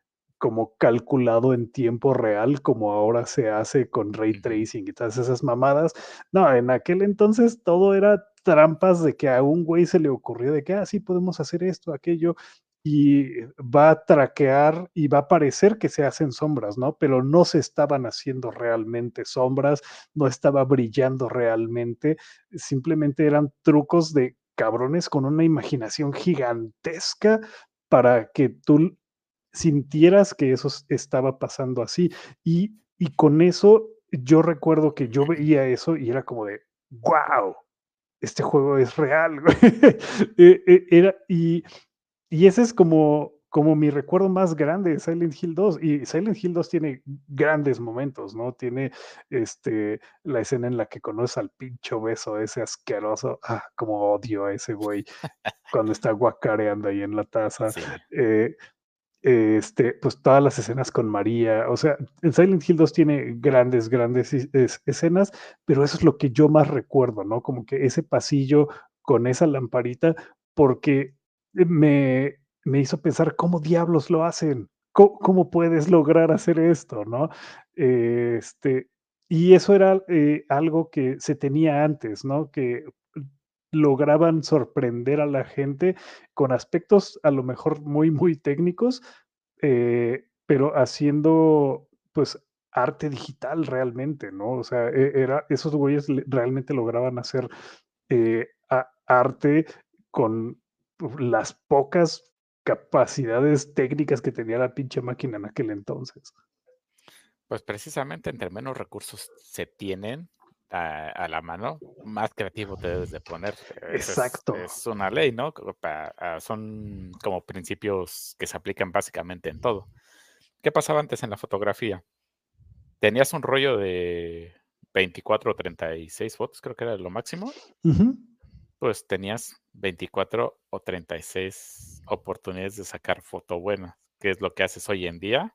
Speaker 1: como calculado en tiempo real, como ahora se hace con ray tracing y todas esas mamadas. No, en aquel entonces todo era trampas de que a un güey se le ocurrió de que, ah, sí, podemos hacer esto, aquello, y va a traquear y va a parecer que se hacen sombras, ¿no? Pero no se estaban haciendo realmente sombras, no estaba brillando realmente, simplemente eran trucos de cabrones con una imaginación gigantesca para que tú sintieras que eso estaba pasando así. Y, y con eso yo recuerdo que yo veía eso y era como de, wow, este juego es real. E, e, era, y y ese es como, como mi recuerdo más grande de Silent Hill 2. Y Silent Hill 2 tiene grandes momentos, ¿no? Tiene este, la escena en la que conoces al pincho beso, ese asqueroso. Ah, como odio a ese güey cuando está guacareando ahí en la taza. Eh, este, pues todas las escenas con María, o sea, en Silent Hill 2 tiene grandes, grandes escenas, pero eso es lo que yo más recuerdo, ¿no? Como que ese pasillo con esa lamparita, porque me, me hizo pensar cómo diablos lo hacen, cómo, puedes lograr hacer esto, ¿no? Este, y eso era eh, algo que se tenía antes, ¿no? Que lograban sorprender a la gente con aspectos a lo mejor muy, muy técnicos, eh, pero haciendo pues arte digital realmente, ¿no? O sea, e, era, esos güeyes realmente lograban hacer eh, arte con las pocas capacidades técnicas que tenía la pinche máquina en aquel entonces.
Speaker 2: Pues precisamente entre menos recursos se tienen a, la mano, más creativo te debes de poner.
Speaker 1: Exacto.
Speaker 2: Es, una ley, ¿no? Ah, son como principios que se aplican básicamente en todo. ¿Qué pasaba antes en la fotografía? Tenías un rollo de 24 o 36 fotos, creo que era lo máximo. Pues tenías 24 o 36 oportunidades de sacar foto buena, que es lo que haces hoy en día.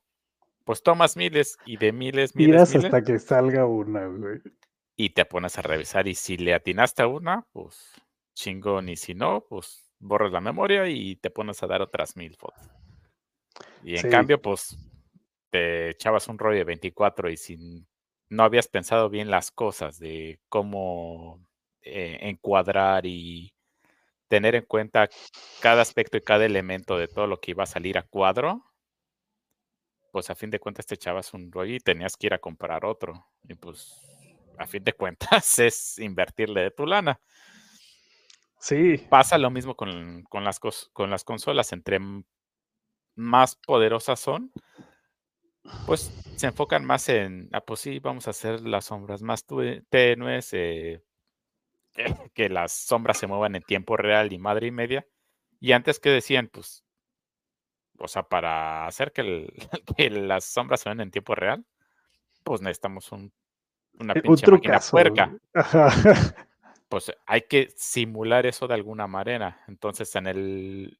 Speaker 2: Pues tomas miles y de miles, miles.
Speaker 1: Miras hasta que salga una, güey.
Speaker 2: Y te pones a revisar. Y si le atinaste a una, pues chingón. Y si no, pues borras la memoria y te pones a dar otras mil fotos. Y en cambio, pues te echabas un rollo de 24 y si no habías pensado bien las cosas de cómo eh, encuadrar y tener en cuenta cada aspecto y cada elemento de todo lo que iba a salir a cuadro, pues a fin de cuentas te echabas un rollo y tenías que ir a comprar otro. Y pues a fin de cuentas es invertirle de tu lana.
Speaker 1: Sí.
Speaker 2: Pasa lo mismo con, con las, con las consolas. Entre más poderosas son, pues se enfocan más en, ah, pues sí, vamos a hacer las sombras más tenues, eh, que las sombras se muevan en tiempo real y madre y media. Y antes que decían, pues, o sea, para hacer que, las sombras se vean en tiempo real, pues necesitamos un, una
Speaker 1: eh, pinche máquina puerca.
Speaker 2: Pues hay que simular eso de alguna manera. Entonces, en el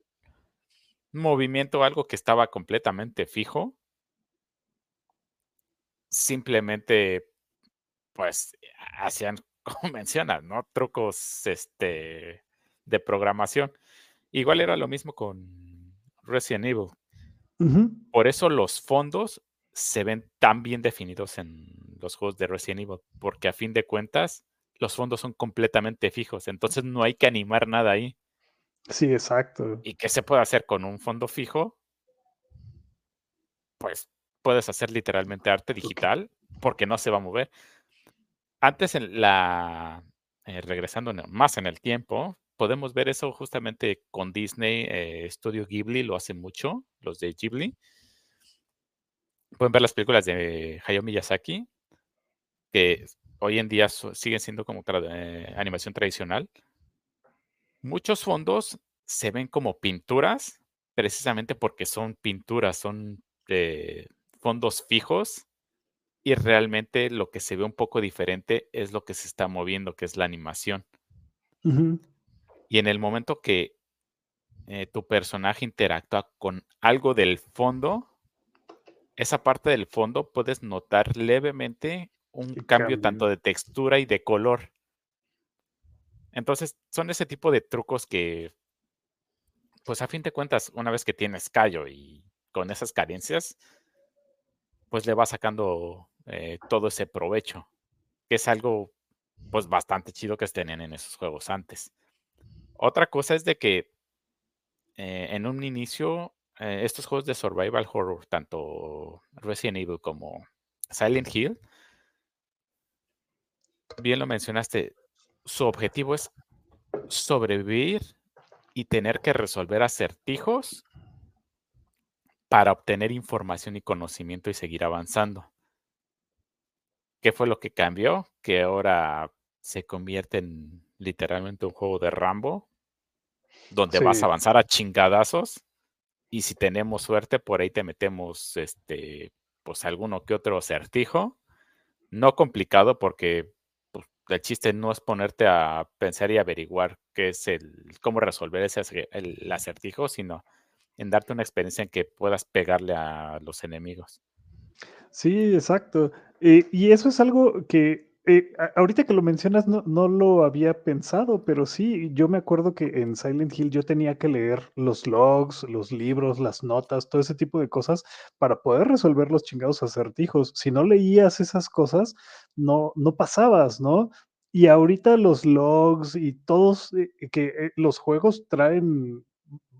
Speaker 2: movimiento, algo que estaba completamente fijo, simplemente, pues, hacían, como mencionas, ¿no? Trucos este, de programación. Igual era lo mismo con Resident Evil. Por eso los fondos se ven tan bien definidos en los juegos de Resident Evil, porque a fin de cuentas los fondos son completamente fijos, entonces no hay que animar nada ahí.
Speaker 1: Sí, exacto.
Speaker 2: ¿Y qué se puede hacer con un fondo fijo? Pues puedes hacer literalmente arte digital porque no se va a mover. Antes en la, eh, regresando más en el tiempo, podemos ver eso justamente con Disney, eh, Studio Ghibli lo hace mucho, los de Ghibli. Pueden ver las películas de Hayao Miyazaki, que hoy en día siguen siendo como eh, animación tradicional. Muchos fondos se ven como pinturas, precisamente porque son pinturas, son fondos fijos y realmente lo que se ve un poco diferente es lo que se está moviendo, que es la animación. Y en el momento que eh, tu personaje interactúa con algo del fondo, esa parte del fondo puedes notar levemente un cambio, tanto de textura y de color. Entonces, son ese tipo de trucos que, pues a fin de cuentas, una vez que tienes callo y con esas carencias, pues le va sacando eh, todo ese provecho, que es algo pues bastante chido que estén en esos juegos antes. Otra cosa es de que eh, en un inicio eh, estos juegos de survival horror, tanto Resident Evil como Silent Hill, bien lo mencionaste, su objetivo es sobrevivir y tener que resolver acertijos para obtener información y conocimiento y seguir avanzando. ¿Qué fue lo que cambió? Que ahora se convierte en literalmente un juego de Rambo, donde vas a avanzar a chingadazos y si tenemos suerte por ahí te metemos este pues alguno que otro acertijo, no complicado porque el chiste no es ponerte a pensar y averiguar qué es el cómo resolver ese el acertijo, sino en darte una experiencia en que puedas pegarle a los enemigos.
Speaker 1: Sí, exacto. Eh, y eso es algo que eh, ahorita que lo mencionas no, no, lo había pensado, pero sí, yo me acuerdo que en Silent Hill yo tenía que leer los logs, los libros, las notas, todo ese tipo de cosas para poder resolver los chingados acertijos. Si no leías esas cosas, no, no pasabas, ¿no? Y ahorita los logs y todos, eh, que los juegos traen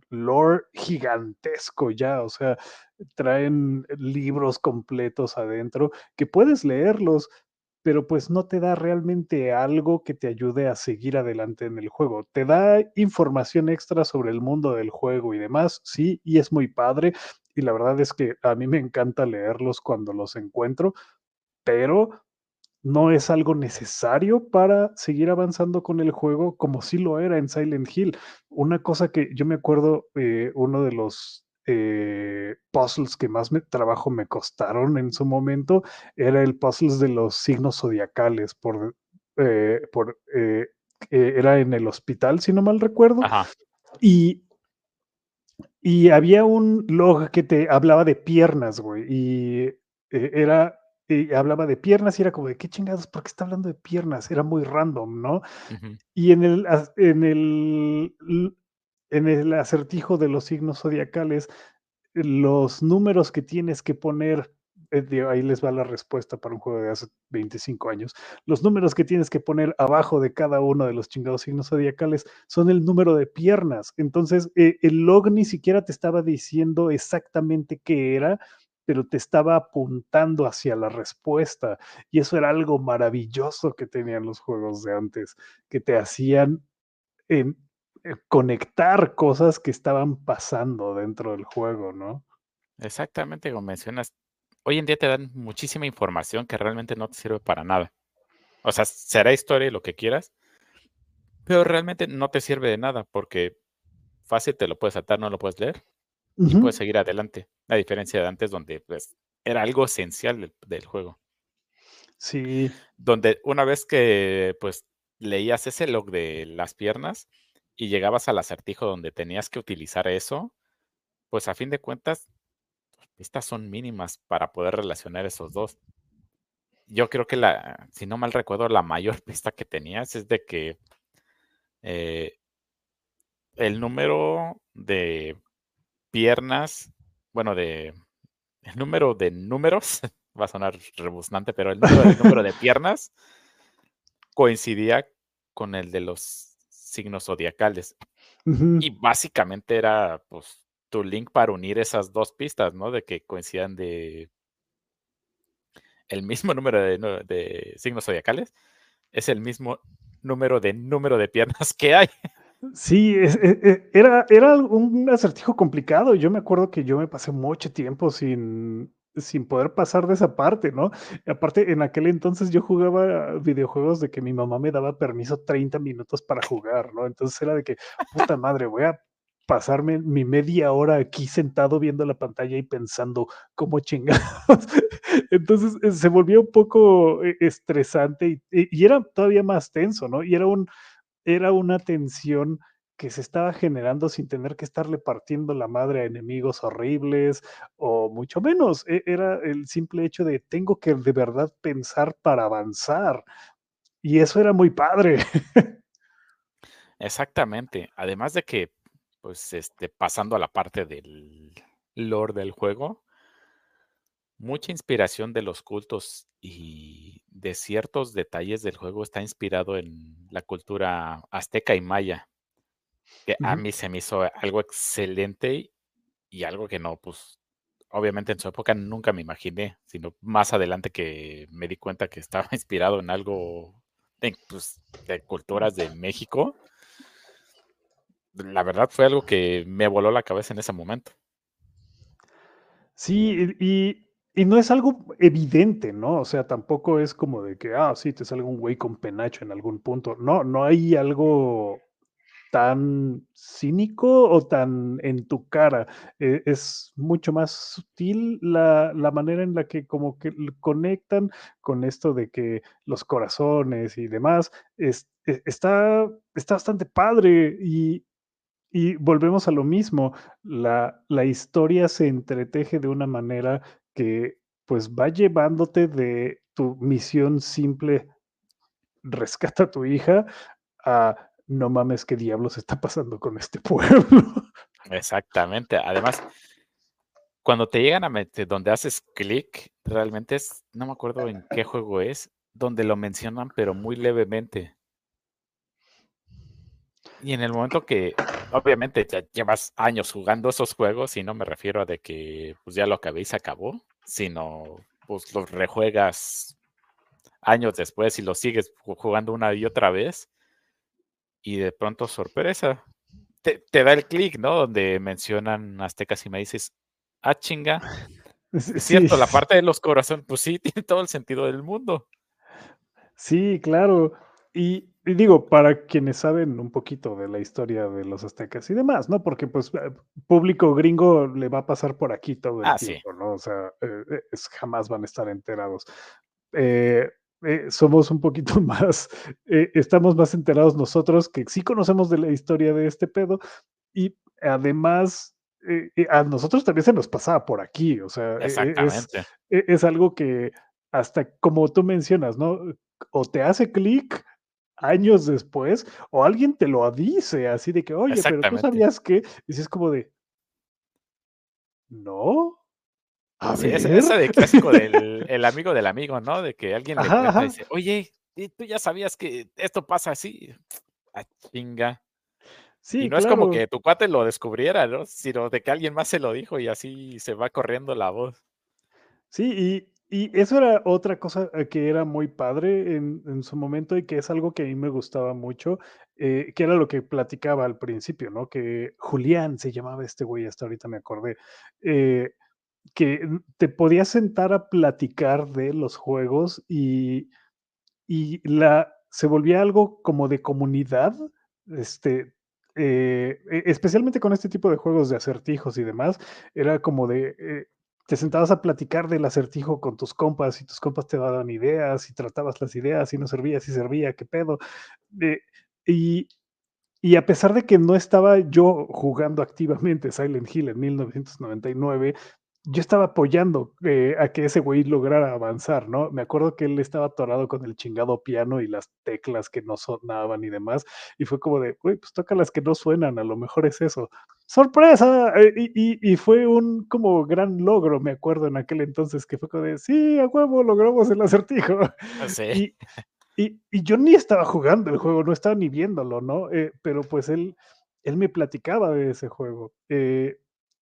Speaker 1: lore gigantesco ya, o sea, traen libros completos adentro que puedes leerlos, pero pues no te da realmente algo que te ayude a seguir adelante en el juego. Te da información extra sobre el mundo del juego y demás, sí, y es muy padre. Y la verdad es que a mí me encanta leerlos cuando los encuentro, pero no es algo necesario para seguir avanzando con el juego como sí lo era en Silent Hill. Una cosa que yo me acuerdo, eh, uno de los eh, puzzles que más me, trabajo me costaron en su momento era el puzzles de los signos zodiacales por, eh, por eh, era en el hospital, si no mal recuerdo.
Speaker 2: Ajá.
Speaker 1: Y, y había un log que te hablaba de piernas, güey, y eh, era y hablaba de piernas y era como de qué chingados, ¿por qué está hablando de piernas? Era muy random, ¿no?
Speaker 2: Ujú.
Speaker 1: Y en el, en el, en el acertijo de los signos zodiacales, los números que tienes que poner, eh, ahí les va la respuesta para un juego de hace 25 años, los números que tienes que poner abajo de cada uno de los chingados signos zodiacales son el número de piernas. Entonces, eh, el log ni siquiera te estaba diciendo exactamente qué era, pero te estaba apuntando hacia la respuesta. Y eso era algo maravilloso que tenían los juegos de antes, que te hacían conectar cosas que estaban pasando dentro del juego, ¿no?
Speaker 2: Exactamente como mencionas. Hoy en día te dan muchísima información que realmente no te sirve para nada. O sea, será historia y lo que quieras, pero realmente no te sirve de nada porque fácil te lo puedes saltar, no lo puedes leer y puedes seguir adelante. A diferencia de antes donde pues era algo esencial del, del juego.
Speaker 1: Sí,
Speaker 2: Donde una vez que pues leías ese log de las piernas y llegabas al acertijo donde tenías que utilizar eso, pues a fin de cuentas, estas son mínimas para poder relacionar esos dos. Yo creo que la, si no mal recuerdo, la mayor pista que tenías es de que eh, el número de piernas, bueno, de el número de números, va a sonar rebuznante, pero el número de número de piernas coincidía con el de los signos zodiacales. Y básicamente era pues tu link para unir esas dos pistas, ¿no? De que coincidan de el mismo número de, signos zodiacales, es el mismo número de número de piernas que hay.
Speaker 1: Sí, es- e- e- era, era un acertijo complicado. Yo me acuerdo que yo me pasé mucho tiempo sin, sin poder pasar de esa parte, ¿no? Aparte, en aquel entonces yo jugaba videojuegos de que mi mamá me daba permiso 30 minutos para jugar, ¿no? Entonces era de que, puta madre, voy a pasarme mi media hora aquí sentado viendo la pantalla y pensando cómo chingados. Entonces eh, se volvió un poco eh, estresante y, y- y era todavía más tenso, ¿no? Y era un, era una tensión que se estaba generando sin tener que estarle partiendo la madre a enemigos horribles o mucho menos. e- Era el simple hecho de tengo que de verdad pensar para avanzar. Y eso era muy padre.
Speaker 2: Exactamente. Además de que, pues, este, pasando a la parte del lore del juego, mucha inspiración de los cultos y de ciertos detalles del juego está inspirado en la cultura azteca y maya, que a mí se me hizo algo excelente y algo que no, pues, obviamente en su época nunca me imaginé, sino más adelante que me di cuenta que estaba inspirado en algo, pues, de culturas de México. La verdad fue algo que me voló la cabeza en ese momento.
Speaker 1: Sí, y no es algo evidente, ¿no? O sea, tampoco es como de que, ah, sí, te salga un güey con penacho en algún punto. No, no hay algo tan cínico o tan en tu cara. Eh, es mucho más sutil la, la manera en la que como que conectan con esto de que los corazones y demás. Es, e- está, está bastante padre y, y volvemos a lo mismo. La, la historia se entreteje de una manera que pues va llevándote de tu misión simple, rescata a tu hija, a no mames, qué diablos está pasando con este pueblo.
Speaker 2: Exactamente. Además, cuando te llegan a meter, donde haces clic, realmente es, no me acuerdo en qué juego es, donde lo mencionan, pero muy levemente. Y en el momento que, obviamente, ya llevas años jugando esos juegos, y no me refiero a de que pues ya lo acabé y se acabó, sino pues los rejuegas años después y los sigues jugando una y otra vez. Y de pronto, sorpresa, te, da el clic, ¿no? Donde mencionan aztecas y me dices, ah, chinga. Es cierto, la parte de los corazones, pues sí, tiene todo el sentido del mundo.
Speaker 1: Sí, claro. Y, digo, para quienes saben un poquito de la historia de los aztecas y demás, ¿no? Porque pues eh, público gringo le va a pasar por aquí todo el ah, tiempo, ¿no? O sea, eh, eh, jamás van a estar enterados. Somos un poquito más, estamos más enterados nosotros que sí conocemos de la historia de este pedo y además a nosotros también se nos pasaba por aquí, o sea, es, es, algo que hasta como tú mencionas, ¿no? O te hace clic años después, o alguien te lo dice así de que, oye, pero tú sabías que, y es como de, no.
Speaker 2: A sí, esa de clásico del el amigo del amigo, ¿no? De que alguien le dice, oye, tú ya sabías que esto pasa así. A ah, chinga. Sí, y no es como que tu cuate lo descubriera, ¿no? Sino de que alguien más se lo dijo y así se va corriendo la voz.
Speaker 1: Sí, y, y eso era otra cosa eh, que era muy padre en, su momento y que es algo que a mí me gustaba mucho, eh, que era lo que platicaba al principio, ¿no? Que Julián se llamaba este güey, hasta ahorita me acordé, eh, que te podías sentar a platicar de los juegos y, y la, se volvía algo como de comunidad, este, e, especialmente con este tipo de juegos de acertijos y demás, era como de, te sentabas a platicar del acertijo con tus compas y tus compas te daban ideas y tratabas las ideas y no servía, si servía, qué pedo. Eh, y, y a pesar de que no estaba yo jugando activamente Silent Hill en 1999, yo estaba apoyando eh, a que ese güey lograra avanzar, ¿no? Me acuerdo que él estaba atorado con el chingado piano y las teclas que no sonaban y demás, y fue como de, güey, pues toca las que no suenan, a lo mejor es eso. ¡Sorpresa! Eh, y, y, fue un como gran logro, me acuerdo en aquel entonces, que fue como de, sí, a huevo, logramos el acertijo.
Speaker 2: Ah, sí.
Speaker 1: Y, y, yo ni estaba jugando el juego, no estaba ni viéndolo, ¿no? Eh, pero pues él, él me platicaba de ese juego. Eh,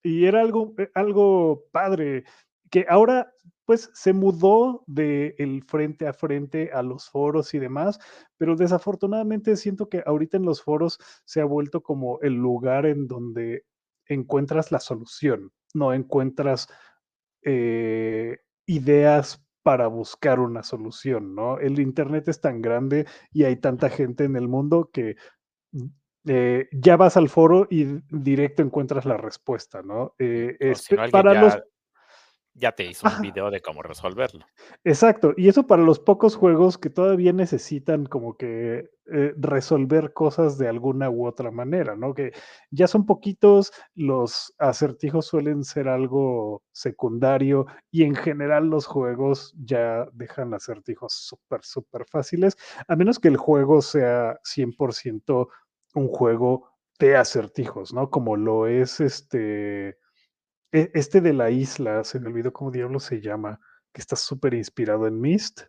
Speaker 1: y era algo, eh, algo padre, que ahora pues se mudó del el frente a frente a los foros y demás, pero desafortunadamente siento que ahorita en los foros se ha vuelto como el lugar en donde encuentras la solución, no encuentras eh, ideas para buscar una solución, ¿no? El Internet es tan grande y hay tanta gente en el mundo que eh, ya vas al foro y directo encuentras la respuesta, ¿no? Eh,
Speaker 2: este, para ya, los... ya te hizo un video de cómo resolverlo.
Speaker 1: Exacto, y eso para los pocos juegos que todavía necesitan como que eh, resolver cosas de alguna u otra manera, ¿no? Que ya son poquitos, los acertijos suelen ser algo secundario y en general los juegos ya dejan acertijos súper, súper fáciles, a menos que el juego sea 100% un juego de acertijos, ¿no? Como lo es este, e, este de la isla, se me olvidó cómo diablo se llama, que está súper inspirado en Myst.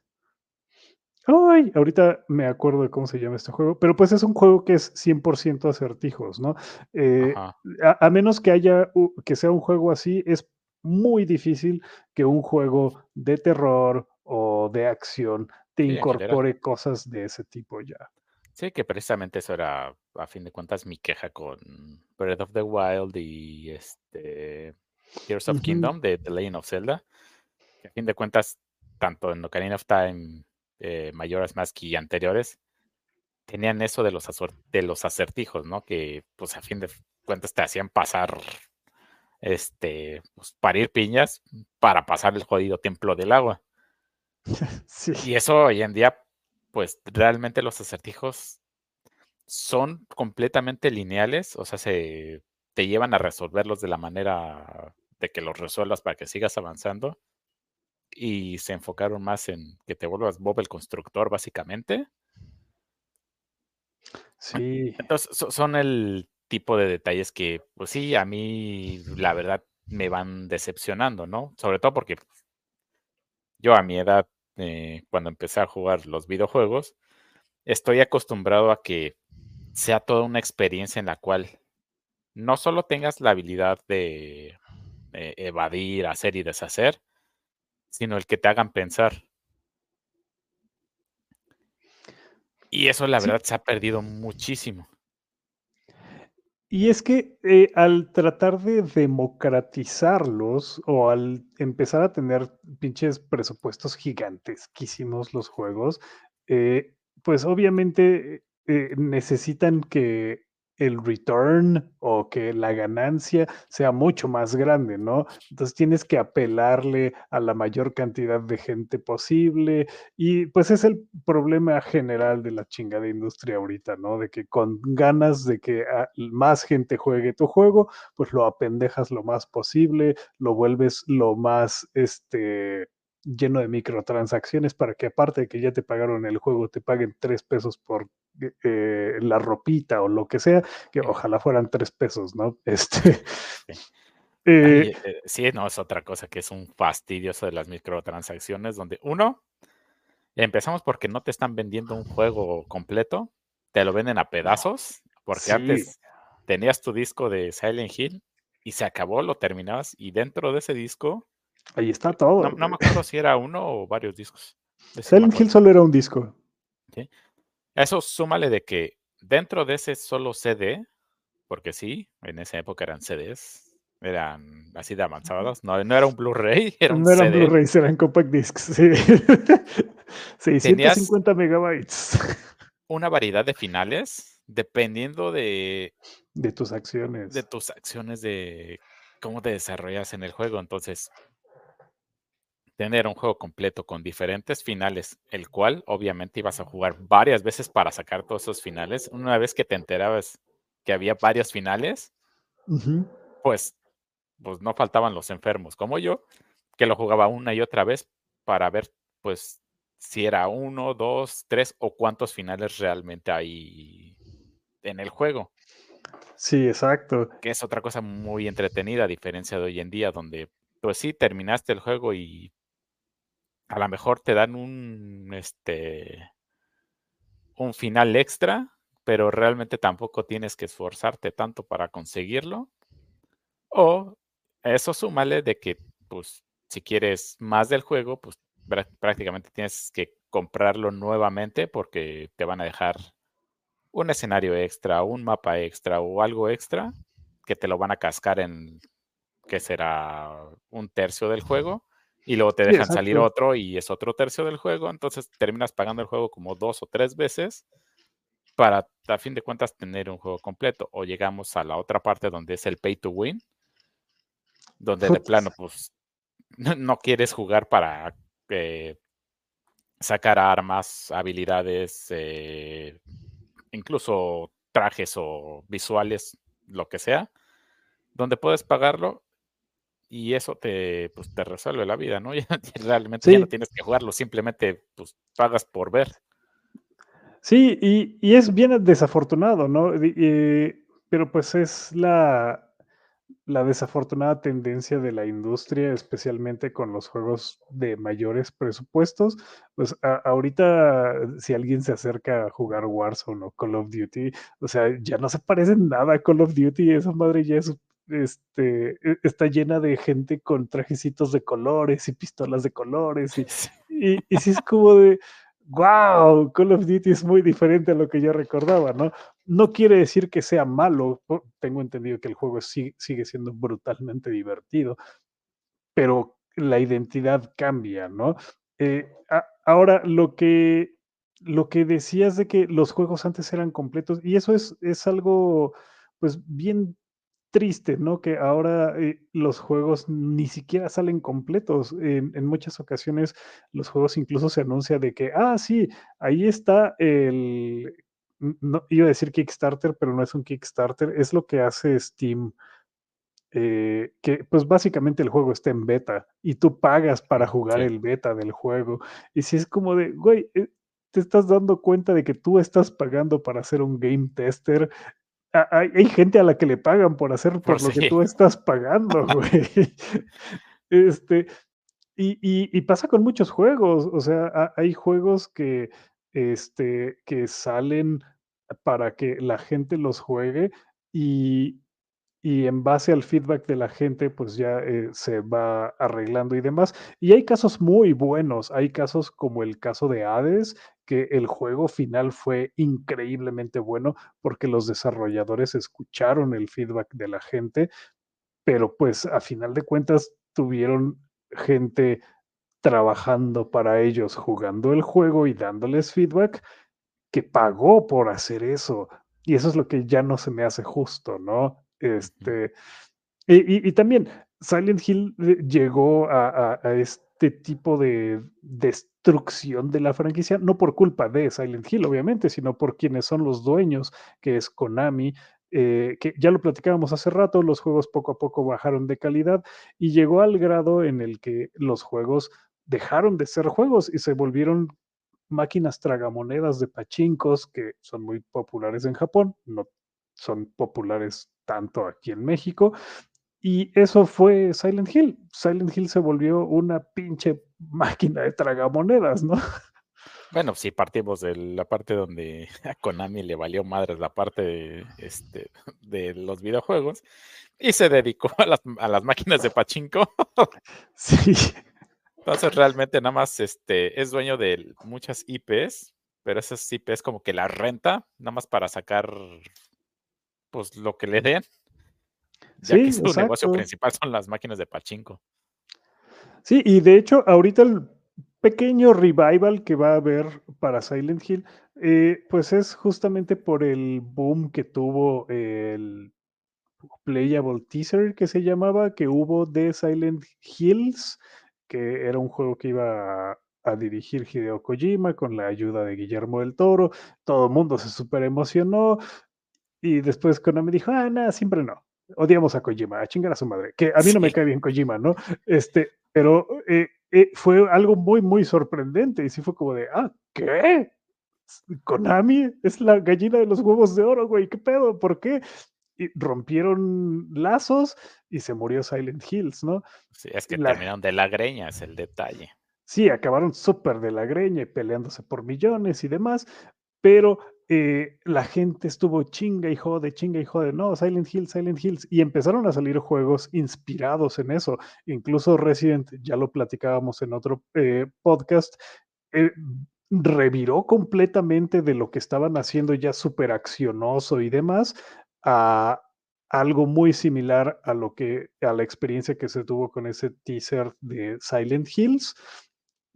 Speaker 1: Ay, ahorita me acuerdo de cómo se llama este juego, pero pues es un juego que es 100% acertijos, ¿no? Eh, a, menos que haya, que sea un juego así, es muy difícil que un juego de terror o de acción te incorpore cosas de ese tipo ya.
Speaker 2: Sí, que precisamente eso era, a fin de cuentas, mi queja con Breath of the Wild y este Tears of Kingdom de The Legend of Zelda. Que a fin de cuentas, tanto en Ocarina of Time, eh, Majora's Mask y anteriores, tenían eso de los, de los acertijos, ¿no? Que, pues, a fin de cuentas te hacían pasar, este, pues, parir piñas para pasar el jodido templo del agua. Sí. Y eso hoy en día pues realmente los acertijos son completamente lineales, o sea, se te llevan a resolverlos de la manera de que los resuelvas para que sigas avanzando y se enfocaron más en que te vuelvas Bob el constructor, básicamente.
Speaker 1: Sí.
Speaker 2: Entonces, son el tipo de detalles que, pues sí, a mí la verdad me van decepcionando, ¿no? Sobre todo porque yo a mi edad eh, cuando empecé a jugar los videojuegos, estoy acostumbrado a que sea toda una experiencia en la cual no solo tengas la habilidad de eh, evadir, hacer y deshacer, sino el que te hagan pensar. Y eso, la
Speaker 1: Sí.
Speaker 2: verdad, se ha perdido muchísimo.
Speaker 1: Y es que eh, al tratar de democratizarlos o al empezar a tener pinches presupuestos gigantesquísimos los juegos, eh, pues obviamente eh, necesitan que el return o que la ganancia sea mucho más grande, ¿no? Entonces tienes que apelarle a la mayor cantidad de gente posible y pues es el problema general de la chingada industria ahorita, ¿no? De que con ganas de que ah, más gente juegue tu juego, pues lo apendejas lo más posible, lo vuelves lo más, este, lleno de microtransacciones para que aparte de que ya te pagaron el juego, te paguen tres pesos por eh, eh, la ropita o lo que sea, que ojalá fueran tres pesos, ¿no? Este,
Speaker 2: Sí.
Speaker 1: eh,
Speaker 2: Ay, eh, sí, no, es otra cosa que es un fastidio eso de las microtransacciones, donde uno, empezamos porque no te están vendiendo un juego completo, te lo venden a pedazos, porque
Speaker 1: sí,
Speaker 2: antes tenías tu disco de Silent Hill y se acabó, lo terminabas y dentro de ese disco,
Speaker 1: ahí está todo.
Speaker 2: no, no me acuerdo si era uno o varios discos. de
Speaker 1: Silent Hill solo era un disco.
Speaker 2: ¿sí? Eso súmale de que dentro de ese solo CD, porque sí, en esa época eran CDs, eran así de avanzados, no, no era un Blu-ray, era un
Speaker 1: No eran. Blu-rays, eran compact discs. Sí. 650 megabytes
Speaker 2: Una variedad de finales, dependiendo de,
Speaker 1: de tus
Speaker 2: de
Speaker 1: acciones.
Speaker 2: tus acciones, de cómo te desarrollas en el juego. Entonces, tener un juego completo con diferentes finales, el cual obviamente ibas a jugar varias veces para sacar todos esos finales. Una vez que te enterabas que había varios finales, pues, pues no faltaban los enfermos como yo, que lo jugaba una y otra vez para ver, pues, si era uno, dos, tres o cuántos finales realmente hay en el juego,
Speaker 1: Sí, exacto.
Speaker 2: que es otra cosa muy entretenida a diferencia de hoy en día, donde, pues sí, terminaste el juego y a lo mejor te dan un, este, un final extra, pero realmente tampoco tienes que esforzarte tanto para conseguirlo. O eso súmale de que, pues, si quieres más del juego, pues prá- prácticamente tienes que comprarlo nuevamente porque te van a dejar un escenario extra, un mapa extra o algo extra que te lo van a cascar en, que será un tercio del juego. Y luego te dejan salir otro y es otro tercio del juego. Entonces terminas pagando el juego como dos o tres veces para, a fin de cuentas, tener un juego completo. O llegamos a la otra parte donde es el pay to win, donde de plano, pues, no, no quieres jugar para eh, sacar armas, habilidades, eh, incluso trajes o visuales, lo que sea, donde puedes pagarlo y eso te, pues, te resuelve la vida, ¿no? Ya, realmente ya no tienes que jugarlo, simplemente pues, pagas por ver.
Speaker 1: sí, y, y es bien desafortunado, ¿no? Eh, pero pues es la, la desafortunada tendencia de la industria, especialmente con los juegos de mayores presupuestos. Pues a- ahorita, si alguien se acerca a jugar Warzone o Call of Duty, o sea, ya no se parecen nada a Call of Duty, esa madre ya es, este, e- está llena de gente con trajecitos de colores y pistolas de colores, y, y, y sí es como de, wow, Call of Duty es muy diferente a lo que yo recordaba, ¿no? No quiere decir que sea malo, tengo entendido que el juego sí- sigue siendo brutalmente divertido, pero la identidad cambia, ¿no? Eh, a- ahora, lo que, lo que decías de que los juegos antes eran completos, y eso es, es algo, pues, bien triste, ¿no? Que ahora eh, los juegos ni siquiera salen completos. En, en muchas ocasiones los juegos incluso se anuncia de que, ah, sí, ahí está el... No, iba a decir Kickstarter, pero no es un Kickstarter, es lo que hace Steam eh, que pues básicamente el juego está en beta y tú pagas para jugar
Speaker 2: Sí.
Speaker 1: el beta del juego. Y si es como de, güey, eh, te estás dando cuenta de que tú estás pagando para ser un game tester. Hay, hay gente a la que le pagan por hacer
Speaker 2: Por
Speaker 1: por lo que tú estás pagando, güey. Este, y, y- y pasa con muchos juegos, o sea, ha- hay juegos que, este, que salen para que la gente los juegue y, y en base al feedback de la gente, pues ya eh, se va arreglando y demás. Y hay casos muy buenos, hay casos como el caso de Hades, que el juego final fue increíblemente bueno porque los desarrolladores escucharon el feedback de la gente, pero pues a final de cuentas tuvieron gente trabajando para ellos, jugando el juego y dándoles feedback, que pagó por hacer eso. Y eso es lo que ya no se me hace justo, ¿no? Este, y, también Silent Hill eh, llegó a, este tipo de destrucción de la franquicia, no por culpa de Silent Hill, obviamente, sino por quienes son los dueños, que es Konami, eh, que ya lo platicábamos hace rato, los juegos poco a poco bajaron de calidad y llegó al grado en el que los juegos dejaron de ser juegos y se volvieron máquinas tragamonedas de pachincos que son muy populares en Japón, no son populares tanto aquí en México. Y eso fue Silent Hill. Silent Hill se volvió una pinche máquina de tragamonedas, ¿no?
Speaker 2: Bueno, sí, partimos de la parte donde a Konami le valió madres la parte de, este, de los videojuegos y se dedicó a las, a las máquinas de pachinko.
Speaker 1: Sí.
Speaker 2: Entonces realmente nada más este, es dueño de muchas IPs, pero esas IPs como que la renta, nada más para sacar pues lo que le den. Ya
Speaker 1: sí,
Speaker 2: que su
Speaker 1: exacto.
Speaker 2: negocio principal son las máquinas de pachinko.
Speaker 1: Sí, y de hecho ahorita el pequeño revival que va a haber para Silent Hill, eh, pues es justamente por el boom que tuvo el Playable Teaser que se llamaba, que hubo de Silent Hills, que era un juego que iba a, a dirigir Hideo Kojima con la ayuda de Guillermo del Toro. Todo el mundo se súper emocionó. Y después Konami dijo, ah, nada, siempre no. Odiamos a Kojima, a chingar a su madre. Que a mí no me cae bien Kojima, ¿no? Este, pero eh, eh, fue algo muy, muy sorprendente. Y sí fue como de, ah, ¿qué? Konami es la gallina de los huevos de oro, güey. ¿Qué pedo? ¿Por qué? Y rompieron lazos y se murió Silent Hills, ¿no?
Speaker 2: Sí, es que
Speaker 1: La-
Speaker 2: terminaron de la greña, es el detalle.
Speaker 1: Sí, acabaron súper de la greña y peleándose por millones y demás, pero eh, la gente estuvo chinga y jode, chinga y jode, no, Silent Hill, Silent Hills, y empezaron a salir juegos inspirados en eso. Incluso Resident, ya lo platicábamos en otro eh, podcast, eh, reviró completamente de lo que estaban haciendo ya súper accionoso y demás a algo muy similar a lo que a la experiencia que se tuvo con ese teaser de Silent Hills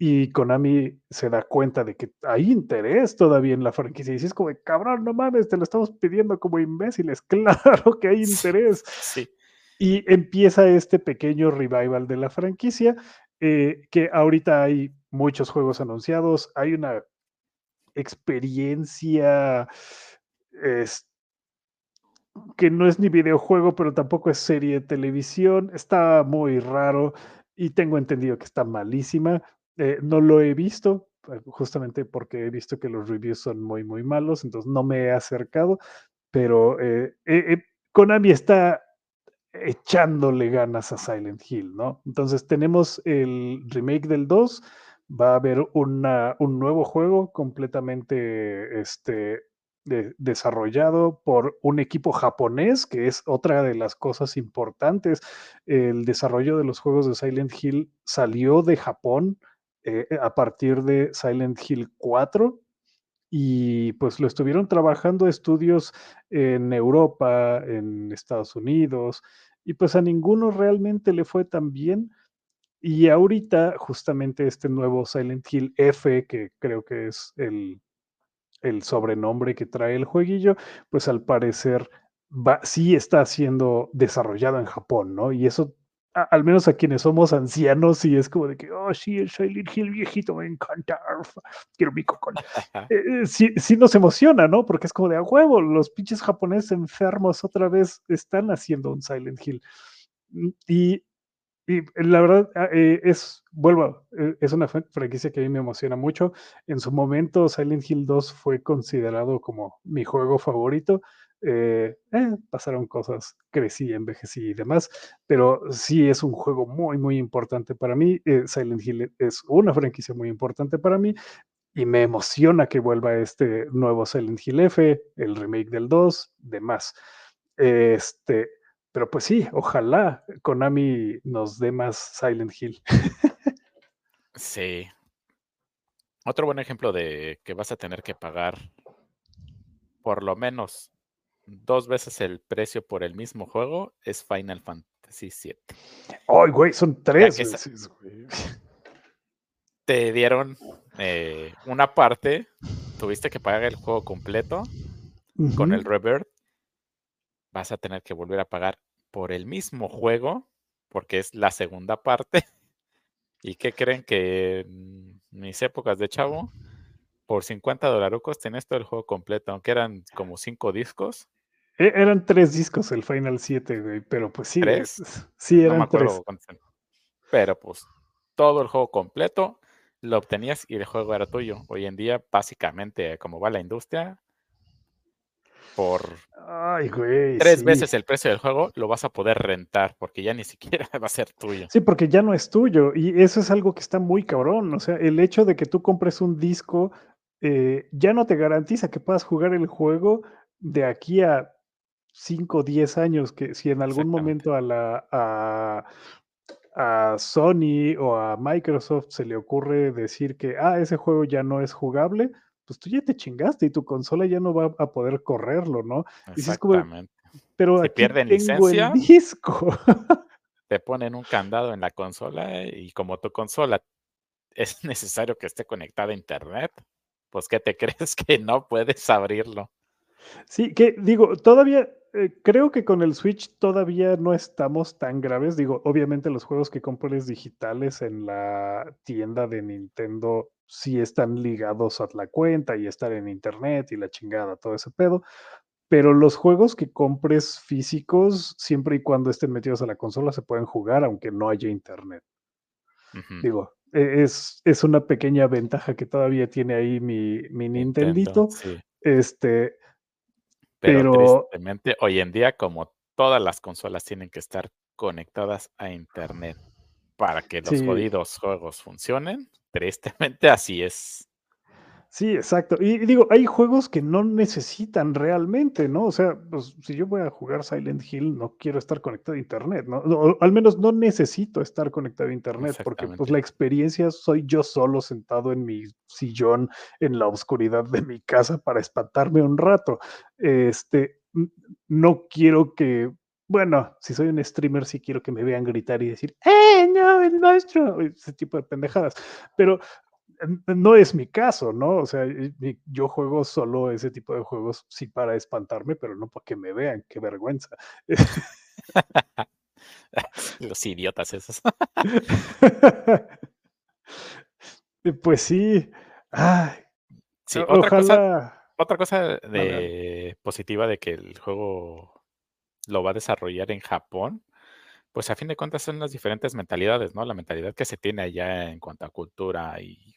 Speaker 1: y Konami se da cuenta de que hay interés todavía en la franquicia y dice, es como, de, cabrón, no mames, te lo estamos pidiendo como imbéciles, claro que hay interés.
Speaker 2: Sí.
Speaker 1: Y empieza este pequeño revival de la franquicia, eh, que ahorita hay muchos juegos anunciados, hay una experiencia es, que no es ni videojuego, pero tampoco es serie de televisión, está muy raro y tengo entendido que está malísima. Eh, no lo he visto, eh, justamente porque he visto que los reviews son muy, muy malos, entonces no me he acercado, pero eh, Konami está echándole ganas a Silent Hill, ¿no? Entonces tenemos el remake del 2, va a haber una, un nuevo juego completamente este, de, desarrollado por un equipo japonés, que es otra de las cosas importantes. El desarrollo de los juegos de Silent Hill salió de Japón eh, a partir de Silent Hill 4 y pues lo estuvieron trabajando estudios en Europa, en Estados Unidos, y pues a ninguno realmente le fue tan bien. Y ahorita justamente este nuevo Silent Hill F, que creo que es el, el sobrenombre que trae el jueguillo, pues al parecer va, sí está siendo desarrollado en Japón, ¿no? Y eso a, al menos a quienes somos ancianos, y es como de que, oh, sí, el Silent Hill viejito me encanta, quiero mi cocón. Eh, sí, sí, nos emociona, ¿no? Porque es como de a huevo, los pinches japoneses enfermos otra vez están haciendo un Silent Hill. Y, y la verdad eh, es, vuelvo, eh, es una franquicia que a mí me emociona mucho. En su momento, Silent Hill 2 fue considerado como mi juego favorito. Eh, eh, pasaron cosas, crecí, envejecí y demás, pero sí es un juego muy, muy importante para mí. Eh, Silent Hill es una franquicia muy importante para mí y me emociona que vuelva este nuevo Silent Hill F, el remake del 2, demás. Este, pero pues sí, ojalá Konami nos dé más Silent Hill.
Speaker 2: sí. Otro buen ejemplo de que vas a tener que pagar por lo menos dos veces el precio por el mismo juego es Final Fantasy VII.
Speaker 1: Ay, güey, son tres veces, güey
Speaker 2: te dieron eh, una parte, tuviste que pagar el juego completo con el revert, vas a tener que volver a pagar por el mismo juego, porque es la segunda parte. ¿Y qué creen que en mis épocas de chavo? Por 50 dolarucos tenés todo el juego completo, aunque eran como cinco discos.
Speaker 1: E, eran tres discos el Final 7, pero pues sí. ¿Tres? sí, eran tres.
Speaker 2: Pero pues todo el juego completo lo obtenías y el juego era tuyo. Hoy en día, básicamente, como va la industria, por tres veces el precio del juego lo vas a poder rentar porque ya ni siquiera va a ser tuyo.
Speaker 1: Sí, porque ya no es tuyo y eso es algo que está muy cabrón. O sea, el hecho de que tú compres un disco eh, ya no te garantiza que puedas jugar el juego de aquí a 5 o 10 años, que si en algún momento a la a a Sony o a Microsoft se le ocurre decir que, ah, ese juego ya no es jugable, pues tú ya te chingaste y tu consola ya no va a poder correrlo, ¿no?
Speaker 2: Exactamente.
Speaker 1: pero
Speaker 2: si
Speaker 1: aquí
Speaker 2: pierden licencia,
Speaker 1: disco.
Speaker 2: te ponen un candado en la consola y como tu consola es necesario que esté conectada a internet, pues ¿qué te crees que no puedes abrirlo?
Speaker 1: Sí, que digo, todavía eh, creo que con el Switch todavía no estamos tan graves. Digo, obviamente los juegos que compres digitales en la tienda de Nintendo sí están ligados a la cuenta y están en internet y la chingada, todo ese pedo. Pero los juegos que compres físicos, siempre y cuando estén metidos a la consola, se pueden jugar aunque no haya internet. Digo, e, es, es, una pequeña ventaja que todavía tiene ahí mi, mi Nintendito. Este,
Speaker 2: pero, tristemente, hoy en día, como todas las consolas tienen que estar conectadas a internet para que los jodidos juegos funcionen, tristemente así es.
Speaker 1: Sí, exacto. Y, digo, hay juegos que no necesitan realmente, ¿no? O sea, pues si yo voy a jugar Silent Hill, no quiero estar conectado a Internet, ¿no? al menos no necesito estar conectado a Internet, porque pues la experiencia soy yo solo sentado en mi sillón en la oscuridad de mi casa para espantarme un rato. Este, no quiero que, bueno, si soy un streamer, sí quiero que me vean gritar y decir, ¡eh, no, el monstruo! Ese tipo de pendejadas. Pero no es mi caso, ¿no? O sea, yo juego solo ese tipo de juegos, sí, para espantarme, pero no para que me vean, qué vergüenza.
Speaker 2: Los idiotas esos.
Speaker 1: pues sí.
Speaker 2: sí, otra cosa, otra cosa de positiva de que el juego lo va a desarrollar en Japón, pues a fin de cuentas son las diferentes mentalidades, ¿no? La mentalidad que se tiene allá en cuanto a cultura y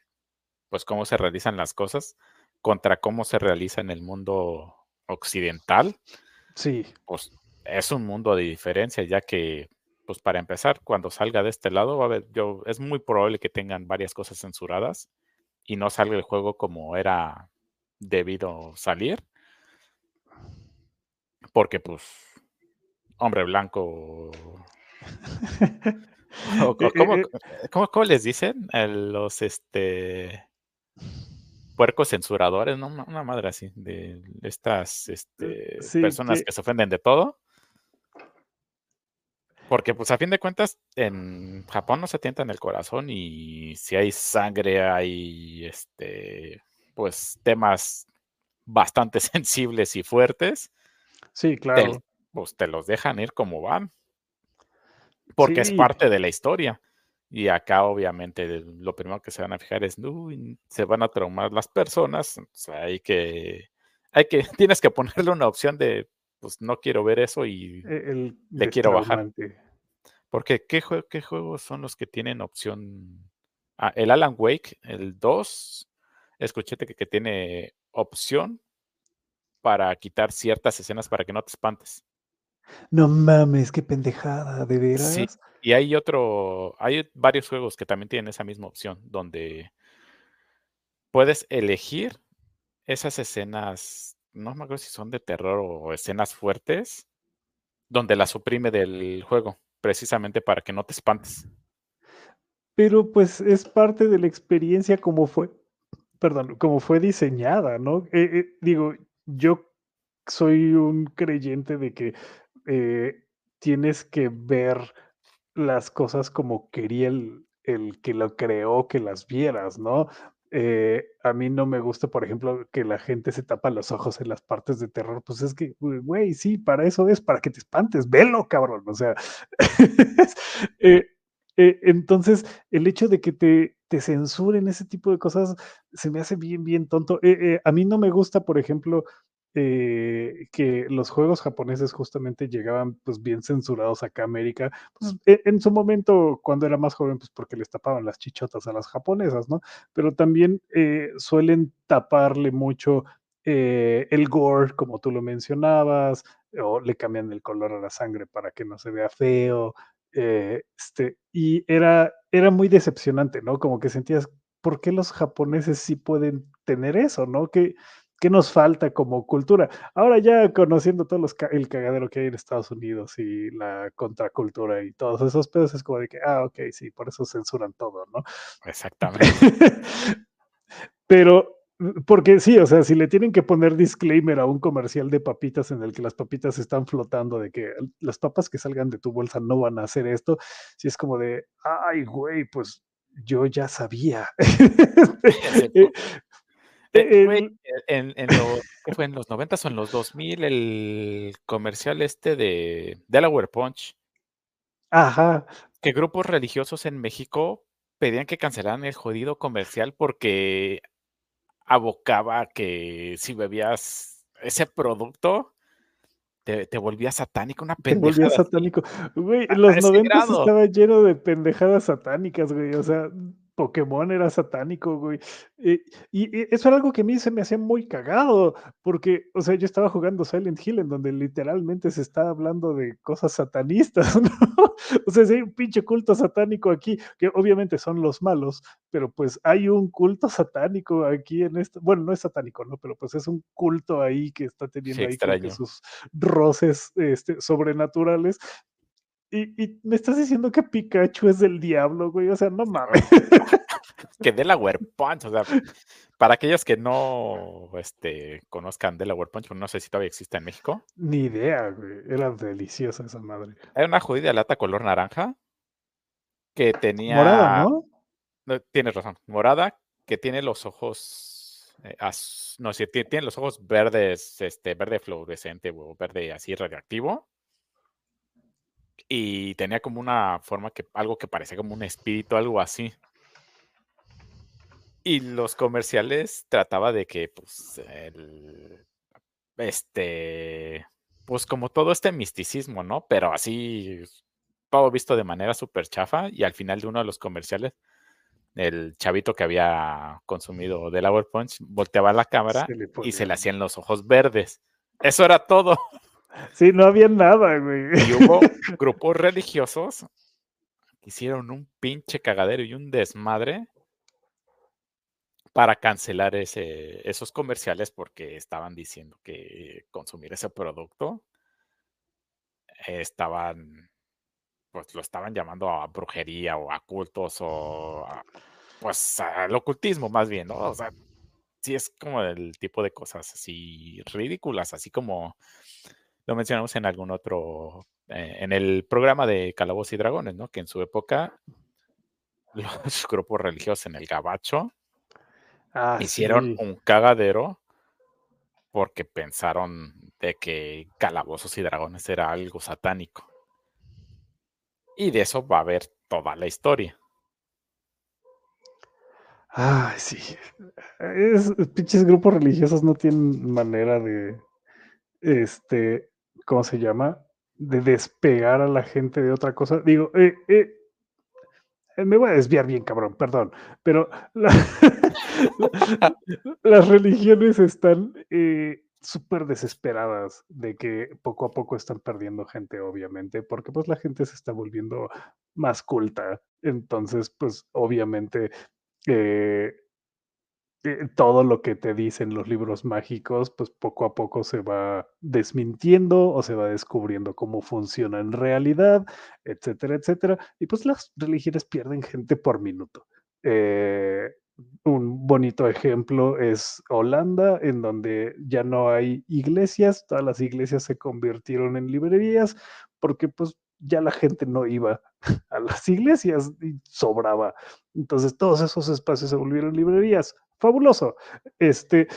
Speaker 2: pues cómo se realizan las cosas contra cómo se realiza en el mundo occidental.
Speaker 1: Sí.
Speaker 2: Pues es un mundo de diferencia, ya que, pues para empezar, cuando salga de este lado, va a ver, yo, es muy probable que tengan varias cosas censuradas y no salga el juego como era debido salir. Porque, pues, hombre blanco. Eh, eh, ¿Cómo, cómo les dicen? Los este puercos censuradores, ¿no? Una madre así, de estas este, personas que... se ofenden de todo. Porque, pues, a fin de cuentas, en Japón no se tientan el corazón y si hay sangre, hay, este, pues, temas bastante sensibles y fuertes.
Speaker 1: Sí, claro.
Speaker 2: pues te los dejan ir como van. Porque es parte de la historia. Y acá obviamente lo primero que se van a fijar es, se van a traumar las personas, o sea, hay que, hay que, tienes que ponerle una opción de, pues no quiero ver eso y e, le quiero bajar. Porque ¿qué, ¿qué juegos son los que tienen opción? Ah, el Alan Wake, el 2, escuché que, que tiene opción para quitar ciertas escenas para que no te espantes.
Speaker 1: No mames, qué pendejada, ¿de veras?
Speaker 2: y hay otro, hay varios juegos que también tienen esa misma opción, donde puedes elegir esas escenas, no me acuerdo si son de terror o escenas fuertes, donde la suprime del juego, precisamente para que no te espantes.
Speaker 1: Pero pues es parte de la experiencia como fue, perdón, como fue diseñada, ¿no? Eh, eh, digo, yo soy un creyente de que eh, tienes que ver las cosas como quería el, el que lo creó que las vieras, ¿no? Eh, a mí no me gusta, por ejemplo, que la gente se tapa los ojos en las partes de terror. Pues es que, güey, sí, para eso es, para que te espantes, velo, cabrón. O sea, eh, entonces, el hecho de que te, te, censuren ese tipo de cosas se me hace bien, bien tonto. a mí no me gusta, por ejemplo, eh, que los juegos japoneses justamente llegaban pues bien censurados acá a América, pues e, en, su momento cuando era más joven, pues porque les tapaban las chichotas a las japonesas, ¿no? Pero también eh, suelen taparle mucho eh, el gore, como tú lo mencionabas, o le cambian el color a la sangre para que no se vea feo, este, y era, era muy decepcionante, ¿no? Como que sentías, ¿por qué los japoneses sí pueden tener eso, ¿no? Que ¿Qué nos falta como cultura? Ahora ya conociendo todo los el cagadero que hay en Estados Unidos y la contracultura y todos esos pedos, es como de que, ah, ok, sí, por eso censuran todo, ¿no?
Speaker 2: Exactamente.
Speaker 1: Pero, porque sí, o sea, si le tienen que poner disclaimer a un comercial de papitas en el que las papitas están flotando, de que las papas que salgan de tu bolsa no van a hacer esto, si es como de, ay, güey, pues yo ya sabía.
Speaker 2: Eh, eh, en, ¿qué fue? ¿En los 90 o en los 2000 el comercial este de Delaware Punch?
Speaker 1: Ajá.
Speaker 2: Que grupos religiosos en México pedían que cancelaran el jodido comercial porque abocaba que si bebías ese producto te, te volvías satánico, una pendejada.
Speaker 1: Te volvías satánico. Güey, en los 90 estaba lleno de pendejadas satánicas, güey. O sea, Pokémon era satánico, güey. Eh, y, eso era algo que a mí se me hacía muy cagado, porque, o sea, yo estaba jugando Silent Hill, en donde literalmente se está hablando de cosas satanistas, ¿no? O sea, si hay un pinche culto satánico aquí, que obviamente son los malos, pero pues hay un culto satánico aquí en esto. Bueno, no es satánico, ¿no? Pero pues es un culto ahí que está teniendo ahí sus roces este, sobrenaturales. Y, me estás diciendo que Pikachu es del diablo, güey. O sea, no mames.
Speaker 2: que Delaware Punch, o sea, para aquellos que no este, conozcan Delaware Punch, no sé si todavía existe en México.
Speaker 1: Ni idea, güey. Era deliciosa esa madre.
Speaker 2: Era una judía lata color naranja que tenía.
Speaker 1: Morada, ¿no?
Speaker 2: no tienes razón. Morada, que tiene los ojos. Eh, no sé, tiene los ojos verdes, este, verde fluorescente o verde así radioactivo y tenía como una forma que algo que parecía como un espíritu, algo así. Y los comerciales trataba de que, pues, el, este, pues como todo este misticismo, ¿no? Pero así, todo visto de manera súper chafa. Y al final de uno de los comerciales, el chavito que había consumido del Hour Punch volteaba la cámara y se le hacían los ojos verdes. Eso era todo.
Speaker 1: Sí, no había nada, güey.
Speaker 2: Y hubo grupos religiosos que hicieron un pinche cagadero y un desmadre para cancelar ese, esos comerciales porque estaban diciendo que consumir ese producto estaban, pues lo estaban llamando a brujería o a cultos o pues al ocultismo más bien, ¿no? O sea, sí es como el tipo de cosas así ridículas, así como lo mencionamos en algún otro, eh, en el programa de Calabozos y Dragones, ¿no? Que en su época los grupos religiosos en el Gabacho ah, hicieron un cagadero porque pensaron de que Calabozos y Dragones era algo satánico. Y de eso va a haber toda la historia.
Speaker 1: Ay, sí. Es, pinches grupos religiosos no tienen manera de este ¿cómo se llama? De despegar a la gente de otra cosa. Digo, eh, eh, eh, me voy a desviar bien, cabrón, perdón, pero las religiones están súper desesperadas de que poco a poco están perdiendo gente, obviamente, porque pues la gente se está volviendo más culta. Entonces, pues obviamente eh, todo lo que te dicen los libros mágicos, pues poco a poco se va desmintiendo o se va descubriendo cómo funciona en realidad, etcétera, etcétera. Y pues las religiones pierden gente por minuto. Eh, un bonito ejemplo es Holanda, en donde ya no hay iglesias, todas las iglesias se convirtieron en librerías, porque pues ya la gente no iba a las iglesias y sobraba. Entonces todos esos espacios se volvieron librerías fabuloso. Este,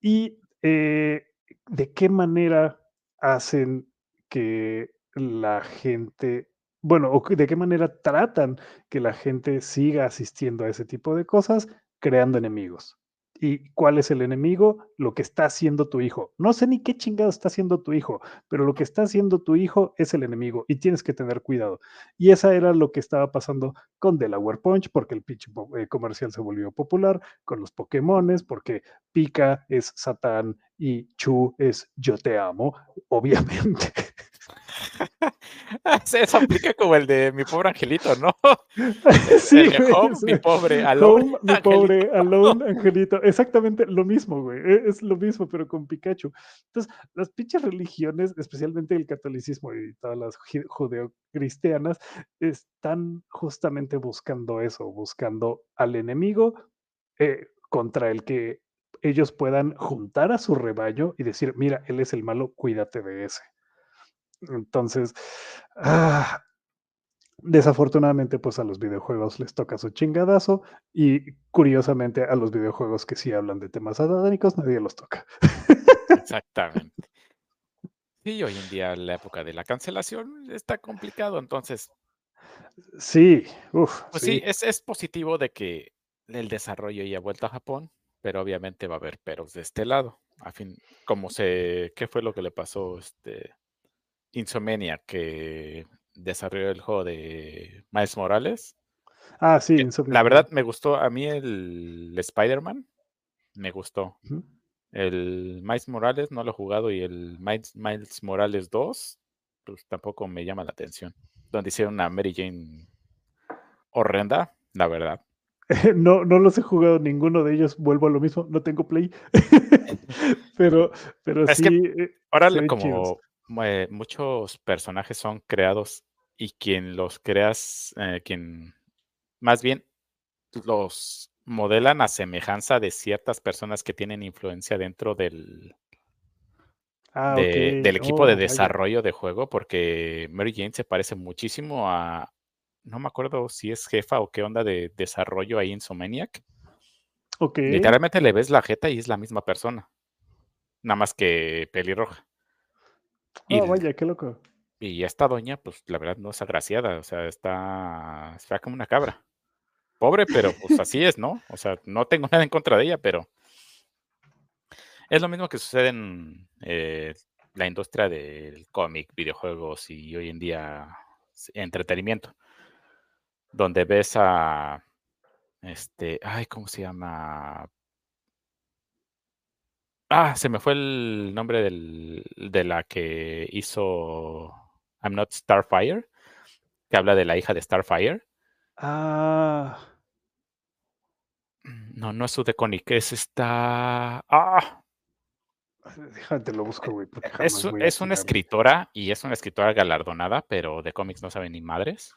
Speaker 1: y eh, de qué manera hacen que la gente, bueno, o de qué manera tratan que la gente siga asistiendo a ese tipo de cosas, creando enemigos. ¿Y cuál es el enemigo? Lo que está haciendo tu hijo. No sé ni qué chingado está haciendo tu hijo, pero lo que está haciendo tu hijo es el enemigo y tienes que tener cuidado. Y esa era lo que estaba pasando con Delaware Punch, porque el pitch eh, comercial se volvió popular, con los Pokémones, porque Pika es Satán y Chu es Yo te amo, obviamente.
Speaker 2: Eso aplica como el de mi pobre angelito, ¿no?
Speaker 1: sí,
Speaker 2: home, mi pobre alone.
Speaker 1: mi pobre alone angelito. Exactamente lo mismo, güey. E, es lo mismo, pero con Pikachu. Entonces, las pinches religiones, especialmente el catolicismo y todas las judeocristianas, están justamente buscando eso, buscando al enemigo eh, contra el que ellos puedan juntar a su rebaño y decir, mira, él es el malo, cuídate de ese. Entonces, ah, desafortunadamente, pues a los videojuegos les toca su chingadazo y curiosamente a los videojuegos que sí hablan de temas satánicos nadie los toca.
Speaker 2: Exactamente. Y hoy en día la época de la cancelación está complicado, entonces.
Speaker 1: Sí, uff.
Speaker 2: Pues sí, es, es, positivo de que el desarrollo ya ha vuelto a Japón, pero obviamente va a haber peros de este lado. A fin, como se, ¿qué fue lo que le pasó este Insomnia, que desarrolló el juego de Miles Morales.
Speaker 1: Ah, sí,
Speaker 2: La verdad me gustó, a mí el Spider-Man me gustó. El Miles Morales no lo he jugado y el Miles, Morales 2 pues tampoco me llama la atención. Donde hicieron una Mary Jane horrenda, la verdad.
Speaker 1: No, no los he jugado ninguno de ellos, vuelvo a lo mismo, no tengo play. pero, pero sí.
Speaker 2: Eh, ahora como muchos personajes son creados y quien los creas, eh, quien más bien los modelan a semejanza de ciertas personas que tienen influencia dentro del, ah, del equipo de oh, desarrollo de juego, porque Mary Jane se parece muchísimo a, no me acuerdo si es jefa o qué onda de desarrollo ahí en Somaniac. Literalmente le ves la jeta y es la misma persona, nada más que pelirroja.
Speaker 1: Y, oh, vaya, qué loco.
Speaker 2: Y esta doña, pues la verdad no es agraciada, o sea, está fea como una cabra. Pobre, pero pues así es, ¿no? O sea, no tengo nada en contra de ella, pero es lo mismo que sucede en eh, la industria del cómic, videojuegos y hoy en día entretenimiento, donde ves a, este, ay, ¿cómo se llama? Ah, se me fue el nombre del, de la que hizo I'm Not Starfire, que habla de la hija de Starfire.
Speaker 1: Ah.
Speaker 2: No, no es su Conic, es esta. Ah.
Speaker 1: Déjate lo busco, güey.
Speaker 2: Es, es una escritora y es una escritora galardonada, pero de cómics no sabe ni madres.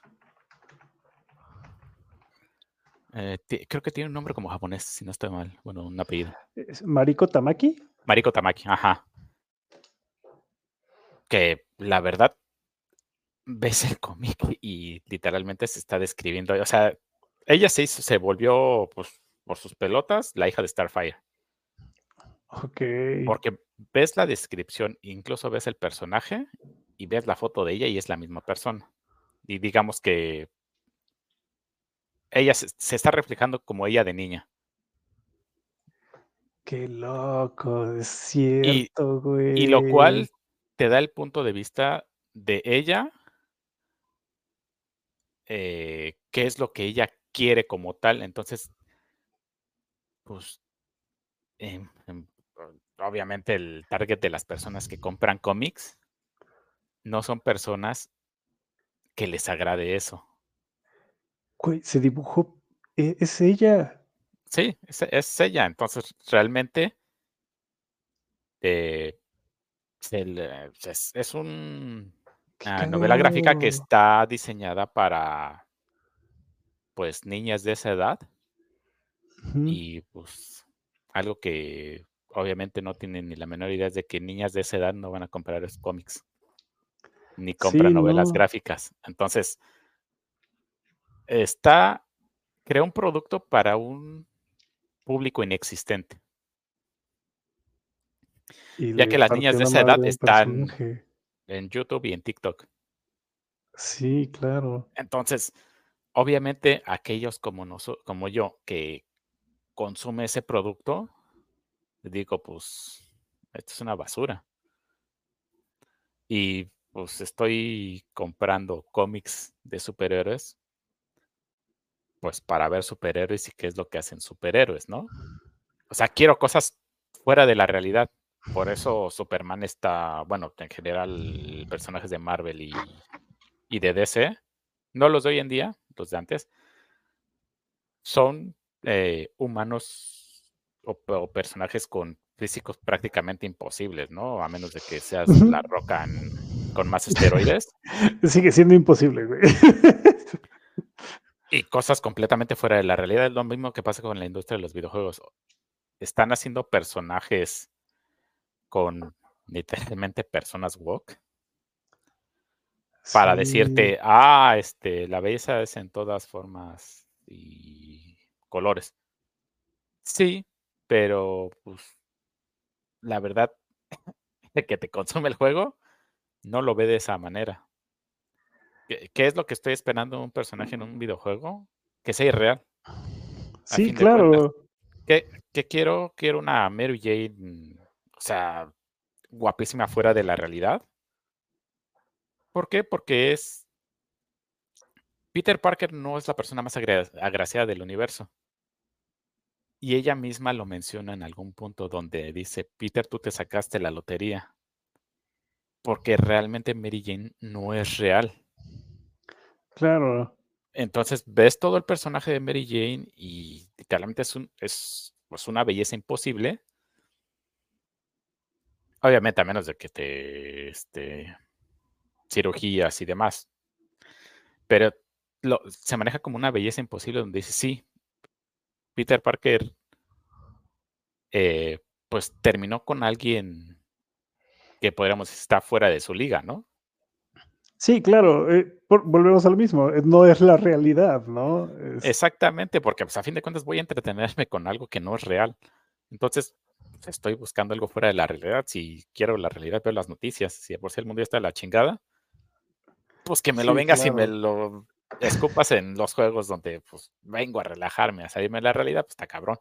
Speaker 2: Eh, creo que tiene un nombre como japonés, si no estoy mal. Bueno, un apellido.
Speaker 1: ¿Mariko Tamaki?
Speaker 2: Mariko Tamaki, ajá. Que la verdad, ves el cómic y literalmente se está describiendo. O sea, ella se hizo, se volvió pues, por sus pelotas la hija de Starfire.
Speaker 1: Ok.
Speaker 2: Porque ves la descripción, incluso ves el personaje y ves la foto de ella y es la misma persona. Y digamos que ella se, está reflejando como ella de niña.
Speaker 1: Qué loco, es cierto, güey.
Speaker 2: Y lo cual te da el punto de vista de ella, eh, qué es lo que ella quiere como tal. Entonces, pues, em, em, obviamente el target de las personas que compran cómics no son personas que les agrade eso
Speaker 1: se dibujó, e, es ella.
Speaker 2: Sí, es, es ella. Entonces, realmente eh, es, es un ah, novela gráfica que está diseñada para pues niñas de esa edad y pues algo que obviamente no tienen ni la menor idea es de que niñas de esa edad no van a comprar esos cómics ni compran novelas gráficas. Entonces, está, crea un producto para un público inexistente. ya que las niñas de esa edad están en YouTube y en TikTok.
Speaker 1: Sí, claro.
Speaker 2: Entonces, obviamente, aquellos como, como yo que consume ese producto, digo, pues, esto es una basura. Y pues estoy comprando cómics de superhéroes, pues para ver superhéroes y qué es lo que hacen superhéroes, ¿no? O sea, quiero cosas fuera de la realidad. Por eso Superman está, bueno, en general personajes de Marvel y, y de DC, no los de hoy en día, los de antes, son eh, humanos o, personajes con físicos prácticamente imposibles, ¿no? A menos de que seas la roca con más esteroides.
Speaker 1: Sigue siendo imposible, güey.
Speaker 2: y cosas completamente fuera de la realidad. Es lo mismo que pasa con la industria de los videojuegos. Están haciendo personajes con literalmente personas woke para decirte, ah, este, la belleza es en todas formas y colores. Sí, pero pues la verdad, el que te consume el juego no lo ve de esa manera. ¿Qué, es lo que estoy esperando un personaje en un videojuego? Que sea irreal.
Speaker 1: Sí, claro.
Speaker 2: ¿Qué, quiero? Quiero una Mary Jane, o sea, guapísima fuera de la realidad. ¿Por qué? Porque es... Peter Parker no es la persona más agraciada del universo. Y ella misma lo menciona en algún punto donde dice, Peter, tú te sacaste la lotería. Porque realmente Mary Jane no es real.
Speaker 1: Claro.
Speaker 2: Entonces ves todo el personaje de Mary Jane y literalmente es, un, es pues, una belleza imposible. Obviamente, a menos de que te este, cirugías y demás. Pero se maneja como una belleza imposible donde dice, sí, Peter Parker eh, pues terminó con alguien que podríamos estar fuera de su liga, ¿no?
Speaker 1: Sí, claro, eh, volvemos al mismo, eh, no es la realidad, ¿no?
Speaker 2: Exactamente, porque pues, a fin de cuentas voy a entretenerme con algo que no es real. Entonces, pues, estoy buscando algo fuera de la realidad. Si quiero la realidad, veo las noticias. Si por si el mundo está de la chingada, pues que me lo vengas y me lo escupas en los juegos donde pues vengo a relajarme, a salirme de la realidad, pues está cabrón.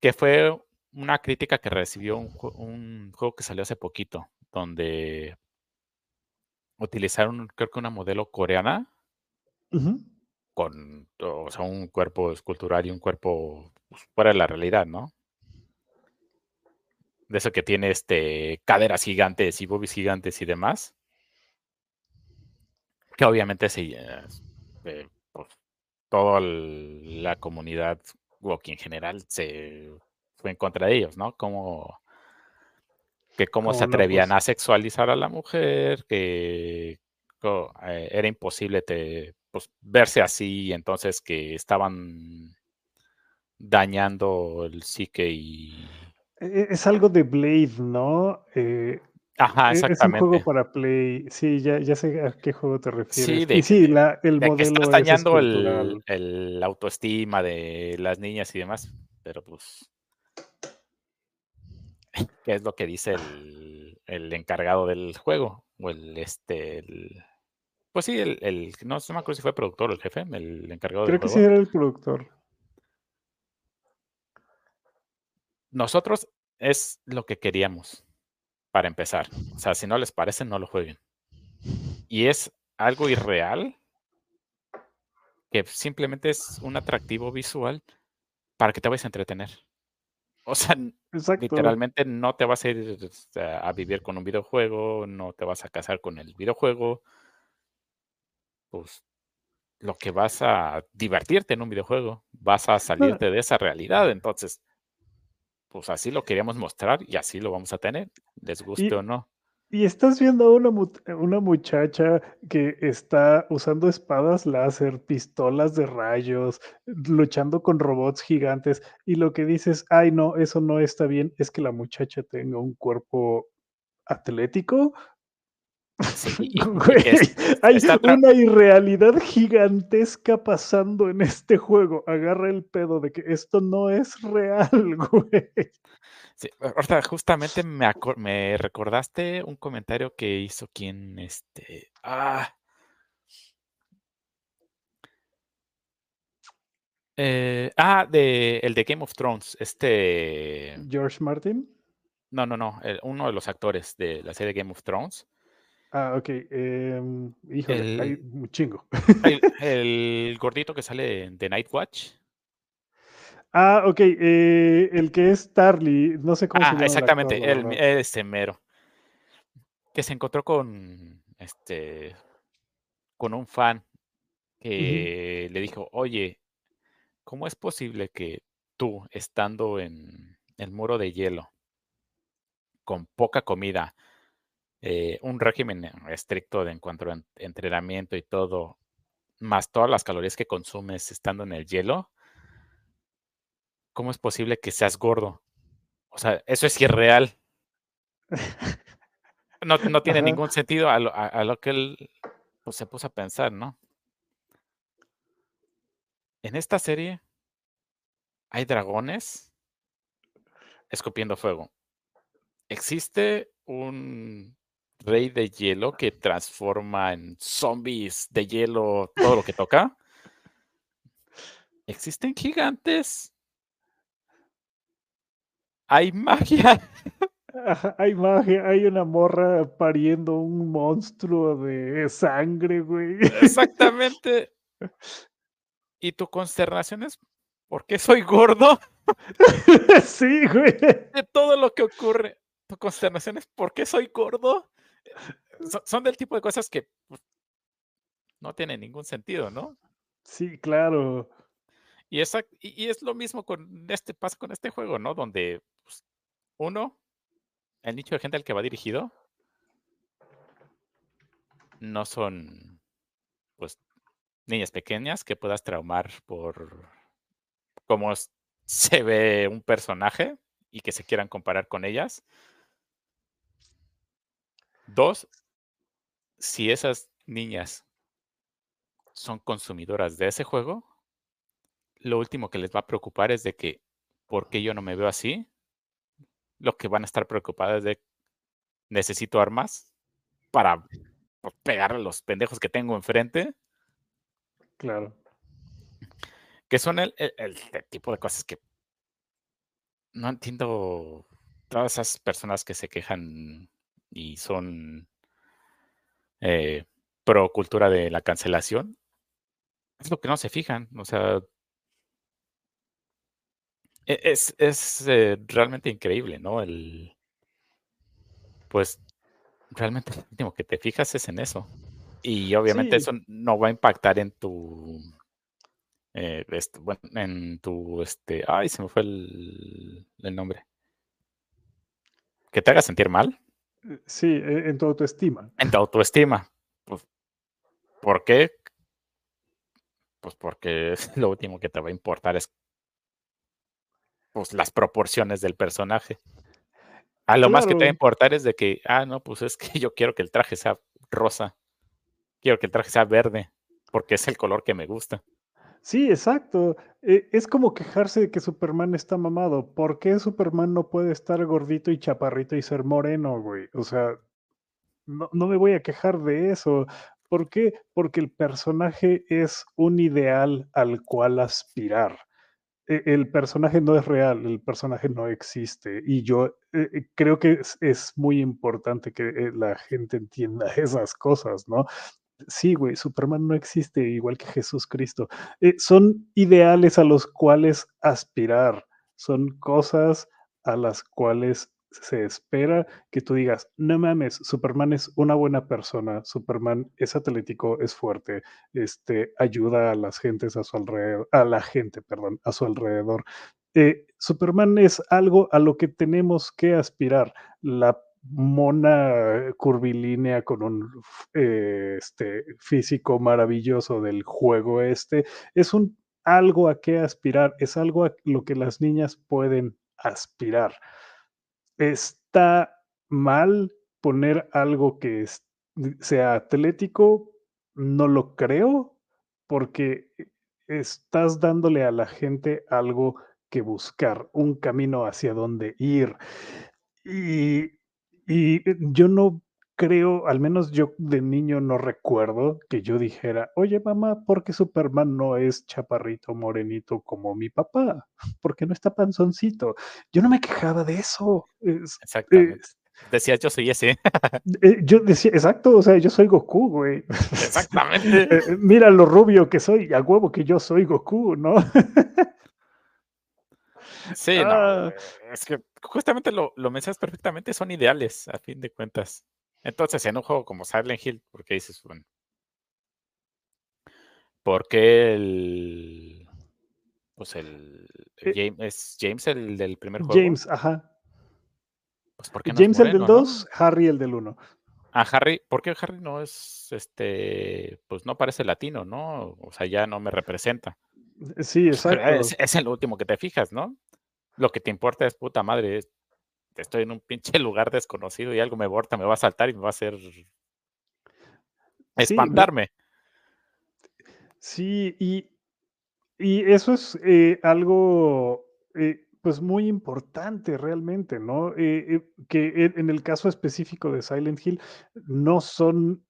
Speaker 2: Que fue una crítica que recibió un, juego que salió hace poquito, donde utilizaron, creo que una modelo coreana, con, o sea, un cuerpo escultural y un cuerpo pues, fuera de la realidad, ¿no? De eso que tiene este caderas gigantes y boobies gigantes y demás que obviamente sí, eh, pues, toda la comunidad walking en general se fue en contra de ellos, ¿no? Como que cómo se atrevían a sexualizar a la mujer, que eh, era imposible pues, verse así, entonces que estaban dañando el psique y...
Speaker 1: E, es algo de Blade, ¿no? Eh,
Speaker 2: Ajá, exactamente.
Speaker 1: Es un juego para Play. Sí, ya, ya sé a qué juego te refieres. Sí, de, y sí, la, el
Speaker 2: modelo. Que estás dañando el, el, autoestima de las niñas y demás, pero pues. ¿Qué es lo que dice el, el encargado del juego? O el este. El, pues sí, el, el. No, no me acuerdo si fue el productor o el jefe, el encargado
Speaker 1: Creo
Speaker 2: del
Speaker 1: juego. Creo que sí era el productor.
Speaker 2: Nosotros es lo que queríamos para empezar. O sea, si no les parece, no lo jueguen. Y es algo irreal que simplemente es un atractivo visual para que te vayas a entretener. O sea, literalmente no te vas a ir este, a vivir con un videojuego, no te vas a casar con el videojuego. Pues lo que vas a divertirte en un videojuego, vas a salirte de esa realidad. Entonces, pues así lo queríamos mostrar y así lo vamos a tener, les guste o no.
Speaker 1: Y estás viendo a una, una muchacha que está usando espadas láser, pistolas de rayos, luchando con robots gigantes, y lo que dices, ay no, eso no está bien, es que la muchacha tenga un cuerpo atlético. hay una irrealidad gigantesca pasando en este juego. Agarra el pedo de que esto no es real, güey.
Speaker 2: Sí, justamente me, me recordaste un comentario que hizo quien, este, ah. Eh, ah, de, el de Game of Thrones, este...
Speaker 1: George Martin.
Speaker 2: No, no, no, uno de los actores de la serie Game of Thrones.
Speaker 1: Ah, ok. Em, híjole, hay un chingo.
Speaker 2: El, el, gordito que sale de Night Watch.
Speaker 1: Ah, ok. Eh, el que es Tarly, no sé cómo se ah, llama.
Speaker 2: Exactamente, el, este mero. Que se encontró con este con un fan que le dijo, oye, ¿cómo es posible que tú, estando en el muro de hielo, con poca comida, eh, un régimen estricto de en cuanto a entrenamiento y todo, más todas las calorías que consumes estando en el hielo, ¿cómo es posible que seas gordo? O sea, eso es irreal. No, no tiene ningún sentido a lo, que él pues, se puso a pensar, ¿no? En esta serie hay dragones escupiendo fuego. Existe un rey de hielo que transforma en zombies de hielo todo lo que toca. Existen gigantes hay magia.
Speaker 1: hay magia, hay una morra pariendo un monstruo de sangre, güey.
Speaker 2: Exactamente. ¿Y tu consternación es por qué soy gordo?
Speaker 1: sí, güey.
Speaker 2: De todo lo que ocurre, tu consternación es por qué soy gordo. Son, del tipo de cosas que pues, no tienen ningún sentido, ¿no?
Speaker 1: Sí, claro.
Speaker 2: Y, esa, y, es lo mismo con este pasa con este juego, ¿no? Donde pues, uno, el nicho de gente al que va dirigido, no son pues niñas pequeñas que puedas traumar por cómo se ve un personaje y que se quieran comparar con ellas. Dos, si esas niñas son consumidoras de ese juego, lo último que les va a preocupar es de que, ¿por qué yo no me veo así? Lo que van a estar preocupadas es de, necesito armas para pegar a los pendejos que tengo enfrente.
Speaker 1: Claro.
Speaker 2: Que son el, tipo de cosas que no entiendo todas esas personas que se quejan y son eh, pro cultura de la cancelación. Es lo que no se fijan. O sea, e, es, es eh, realmente increíble, ¿no? El, pues realmente lo último que te fijas es en eso. Y obviamente eso no va a impactar en tu, eh, bueno, en tu, este, ay, se me fue el, el, nombre. Que te haga sentir mal.
Speaker 1: Eh, sí, e, en tu autoestima.
Speaker 2: En tu autoestima. Pues, ¿Por qué? Pues porque lo último que te va a importar es pues, las proporciones del personaje. A lo más que te va a importar es de que, ah, no, pues es que yo quiero que el traje sea rosa. Quiero que el traje sea verde, porque es el color que me gusta.
Speaker 1: Sí, exacto. E, es como quejarse de que Superman está mamado. ¿Por qué Superman no puede estar gordito y chaparrito y ser moreno, güey? O sea, no, no me voy a quejar de eso. ¿Por qué? Porque el personaje es un ideal al cual aspirar. E, el personaje no es real, el personaje no existe. Y yo eh, eh, creo que es, muy importante que eh, la gente entienda esas cosas, ¿no? Sí, güey, Superman no existe igual que Jesús Cristo. son ideales a los cuales aspirar, son cosas a las cuales se espera que tú digas, no mames, Superman es una buena persona, Superman es atlético, es fuerte, este, ayuda a las gentes a su alrededor, a la gente, perdón, a su alrededor. Eh, Superman es algo a lo que tenemos que aspirar. La mona curvilínea con un eh, este, físico maravilloso del juego este, es un algo a qué aspirar, es algo a lo que las niñas pueden aspirar. Está mal poner algo que sea atlético, no lo creo, porque estás dándole a la gente algo que buscar, un camino hacia donde ir. Y, y yo no creo, al menos yo de niño no recuerdo que yo dijera, oye mamá, ¿por qué Superman no es chaparrito, morenito como mi papá? ¿Por qué no está panzoncito? Yo no me quejaba de eso.
Speaker 2: Exactamente. Decía, yo soy ese.
Speaker 1: Eh, yo decía, exacto, o sea, yo soy Goku, güey.
Speaker 2: Exactamente.
Speaker 1: Eh, mira lo rubio que soy, a huevo que yo soy Goku, ¿no?
Speaker 2: Sí, no, ah. es que justamente lo, lo mencionas perfectamente, son ideales, a fin de cuentas. Entonces, en un juego como Silent Hill, ¿por qué dices, bueno, ¿por qué el, pues el, eh James, es James el del primer juego?
Speaker 1: James, ajá. Pues James el del 2, Harry el del 1.
Speaker 2: Ah, Harry, ¿por qué Harry no es, este, pues no parece latino, ¿no? O sea, ya no me representa.
Speaker 1: Sí, exacto.
Speaker 2: Es, es el último que te fijas, ¿no? Lo que te importa es puta madre, estoy en un pinche lugar desconocido y algo me borta, me va a saltar y me va a hacer espantarme.
Speaker 1: Sí, y, y eso es eh, algo eh, pues muy importante realmente, ¿no? Eh, que en el caso específico de Silent Hill no son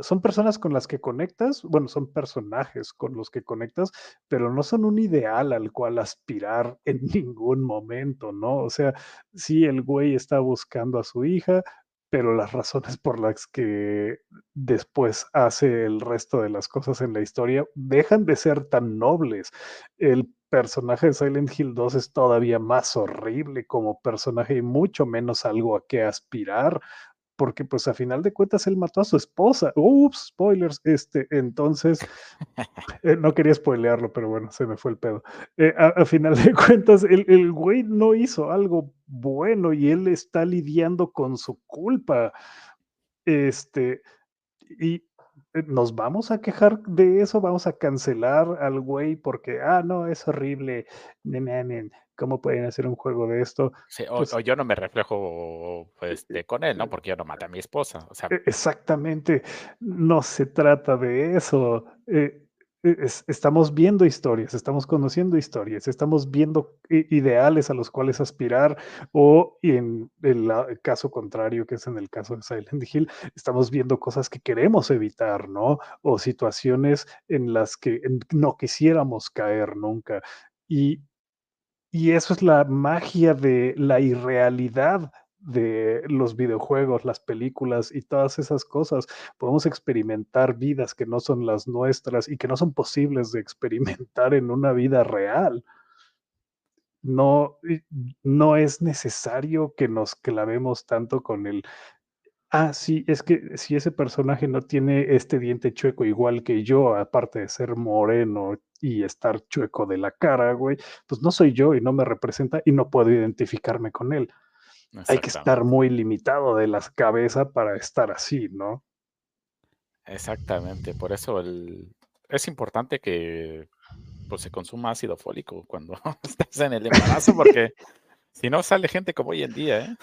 Speaker 1: son personas con las que conectas, bueno, son personajes con los que conectas, pero no son un ideal al cual aspirar en ningún momento, ¿no? O sea, sí, el güey está buscando a su hija, pero las razones por las que después hace el resto de las cosas en la historia dejan de ser tan nobles. El personaje de Silent Hill 2 es todavía más horrible como personaje y mucho menos algo a qué aspirar porque pues a final de cuentas él mató a su esposa. Ups, spoilers. Este, entonces, eh, no quería spoilearlo, pero bueno, se me fue el pedo. Eh, a, final de cuentas, el, el, güey no hizo algo bueno y él está lidiando con su culpa. Este, y eh, nos vamos a quejar de eso, vamos a cancelar al güey porque, ah, no, es horrible. ¿Cómo pueden hacer un juego de esto?
Speaker 2: Pues o, yo no me reflejo pues, con él, ¿no? Porque yo no maté a mi esposa.
Speaker 1: E, exactamente, no se trata de eso. Eh, e, estamos viendo historias, estamos conociendo historias, estamos viendo ideales a los cuales aspirar o en el, caso contrario, que es en el caso de Silent Hill, estamos viendo cosas que queremos evitar, ¿no? O situaciones en las que no quisiéramos caer nunca. Y y eso es la magia de la irrealidad de los videojuegos, las películas y todas esas cosas. Podemos experimentar vidas que no son las nuestras y que no son posibles de experimentar en una vida real. No, no es necesario que nos clavemos tanto con el Ah, sí, es que si ese personaje no tiene este diente chueco igual que yo, aparte de ser moreno y estar chueco de la cara, güey, pues no soy yo y no me representa y no puedo identificarme con él. Hay que estar muy limitado de la cabeza para estar así, ¿no?
Speaker 2: Exactamente, por eso es importante que pues, se consuma ácido fólico cuando estás en el embarazo, porque si no sale gente como hoy en día, ¿eh?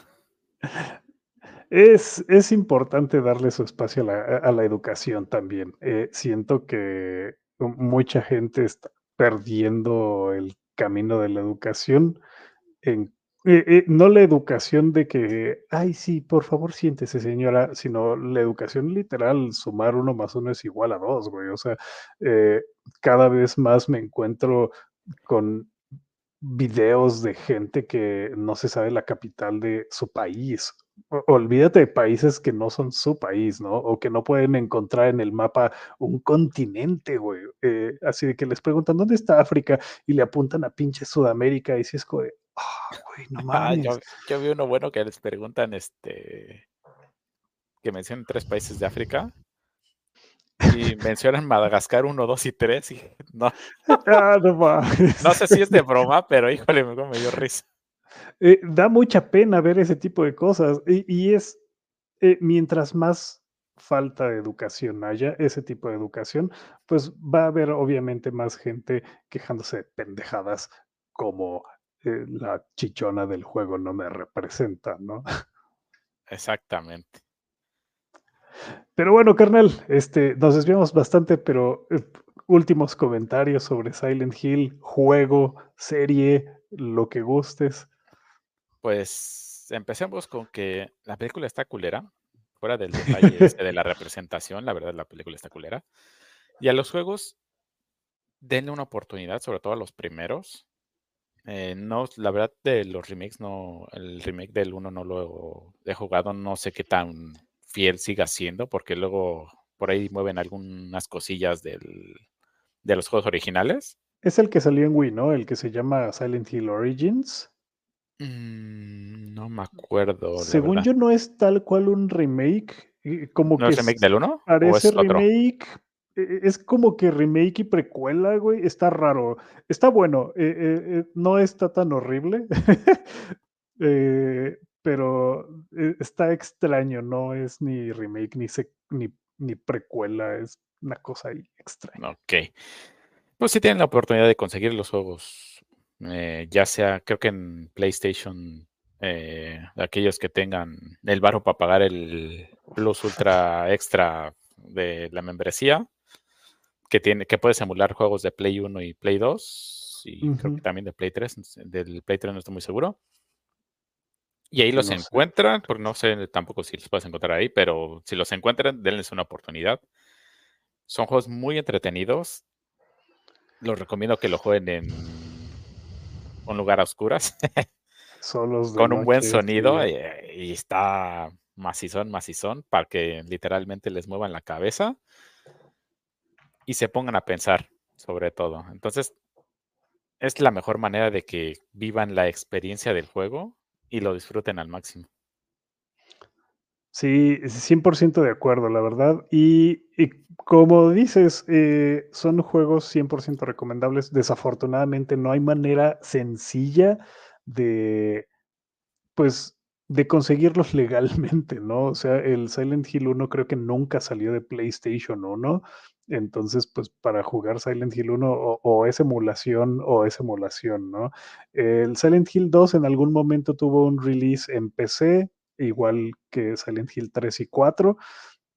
Speaker 1: Es, importante darle su espacio a la, educación también. Eh, siento que mucha gente está perdiendo el camino de la educación eh, eh, no la educación de que, ay, sí, por favor, siéntese, señora, sino la educación literal, sumar uno más uno es igual a dos, güey. O sea, cada vez más me encuentro con videos de gente que no se sabe la capital de su país olvídate de países que no son su país, ¿no? O que no pueden encontrar en el mapa un continente, güey. Eh, así de que les preguntan, ¿dónde está África? Y le apuntan a pinche Sudamérica y si es como Ah, güey, no
Speaker 2: Ah, yo,
Speaker 1: mames.
Speaker 2: yo vi uno bueno que les preguntan, este, que mencionan tres países de África y mencionan Madagascar 1, 2 y 3 y no,
Speaker 1: Ah, no
Speaker 2: sé si es de broma, pero híjole, me dio risa.
Speaker 1: Eh, da mucha pena ver ese tipo de cosas y, y es, eh, mientras más falta de educación haya, ese tipo de educación, pues va a haber obviamente más gente quejándose de pendejadas como eh, la chichona del juego no me representa, ¿no?
Speaker 2: Exactamente.
Speaker 1: Pero bueno, carnal, este, nos desviamos bastante, pero eh, últimos comentarios sobre Silent Hill, juego, serie, lo que gustes.
Speaker 2: Pues empecemos con que la película está culera, fuera del detalle este de la representación, la verdad la película está culera. Y a los juegos, denle una oportunidad, sobre todo a los primeros. Eh, no, la verdad de los remakes, no, el remake del 1 no lo he jugado, no sé qué tan fiel siga siendo, porque luego por ahí mueven algunas cosillas del, de los juegos originales.
Speaker 1: Es el que salió en Wii, ¿no? El que se llama Silent Hill Origins.
Speaker 2: Mm, no me acuerdo.
Speaker 1: Según yo, no es tal cual un remake. eh, Como
Speaker 2: ¿No
Speaker 1: que
Speaker 2: es remake del 1? ¿O
Speaker 1: parece
Speaker 2: es
Speaker 1: remake. eh, Es como que remake y precuela, güey. Está raro. Está bueno. eh, eh, eh, no está tan horrible. pero está extraño. No es ni remake ni, sec- ni, ni precuela. Es una cosa ahí extraña.
Speaker 2: Ok. Pues si tienen la oportunidad de conseguir los juegos, eh, ya sea, creo que en PlayStation, eh, aquellos que tengan el varo para pagar el Plus Ultra Extra de la membresía, que tiene, que puedes emular juegos de Play 1 y Play 2, y creo que también de Play 3, del Play 3 no estoy muy seguro. Y ahí los
Speaker 1: No
Speaker 2: encuentran, porque no sé tampoco si los puedes encontrar ahí, pero si los encuentran, denles una oportunidad. Son juegos muy entretenidos. Los recomiendo que lo jueguen en un lugar a oscuras, con un buen sonido
Speaker 1: sí.
Speaker 2: eh, y está macizón, macizón, para que literalmente les muevan la cabeza y se pongan a pensar sobre todo. Entonces, es la mejor manera de que vivan la experiencia del juego y lo disfruten al máximo.
Speaker 1: Sí, 100% de acuerdo, la verdad. Y, como dices, eh, son juegos 100% recomendables. Desafortunadamente no hay manera sencilla de, pues, de conseguirlos legalmente, ¿no? O sea, el Silent Hill 1 creo que nunca salió de PlayStation 1. Entonces, pues para jugar Silent Hill 1 o, o es emulación o es emulación, ¿no? El Silent Hill 2 en algún momento tuvo un release en PC, igual que Silent Hill 3 y 4,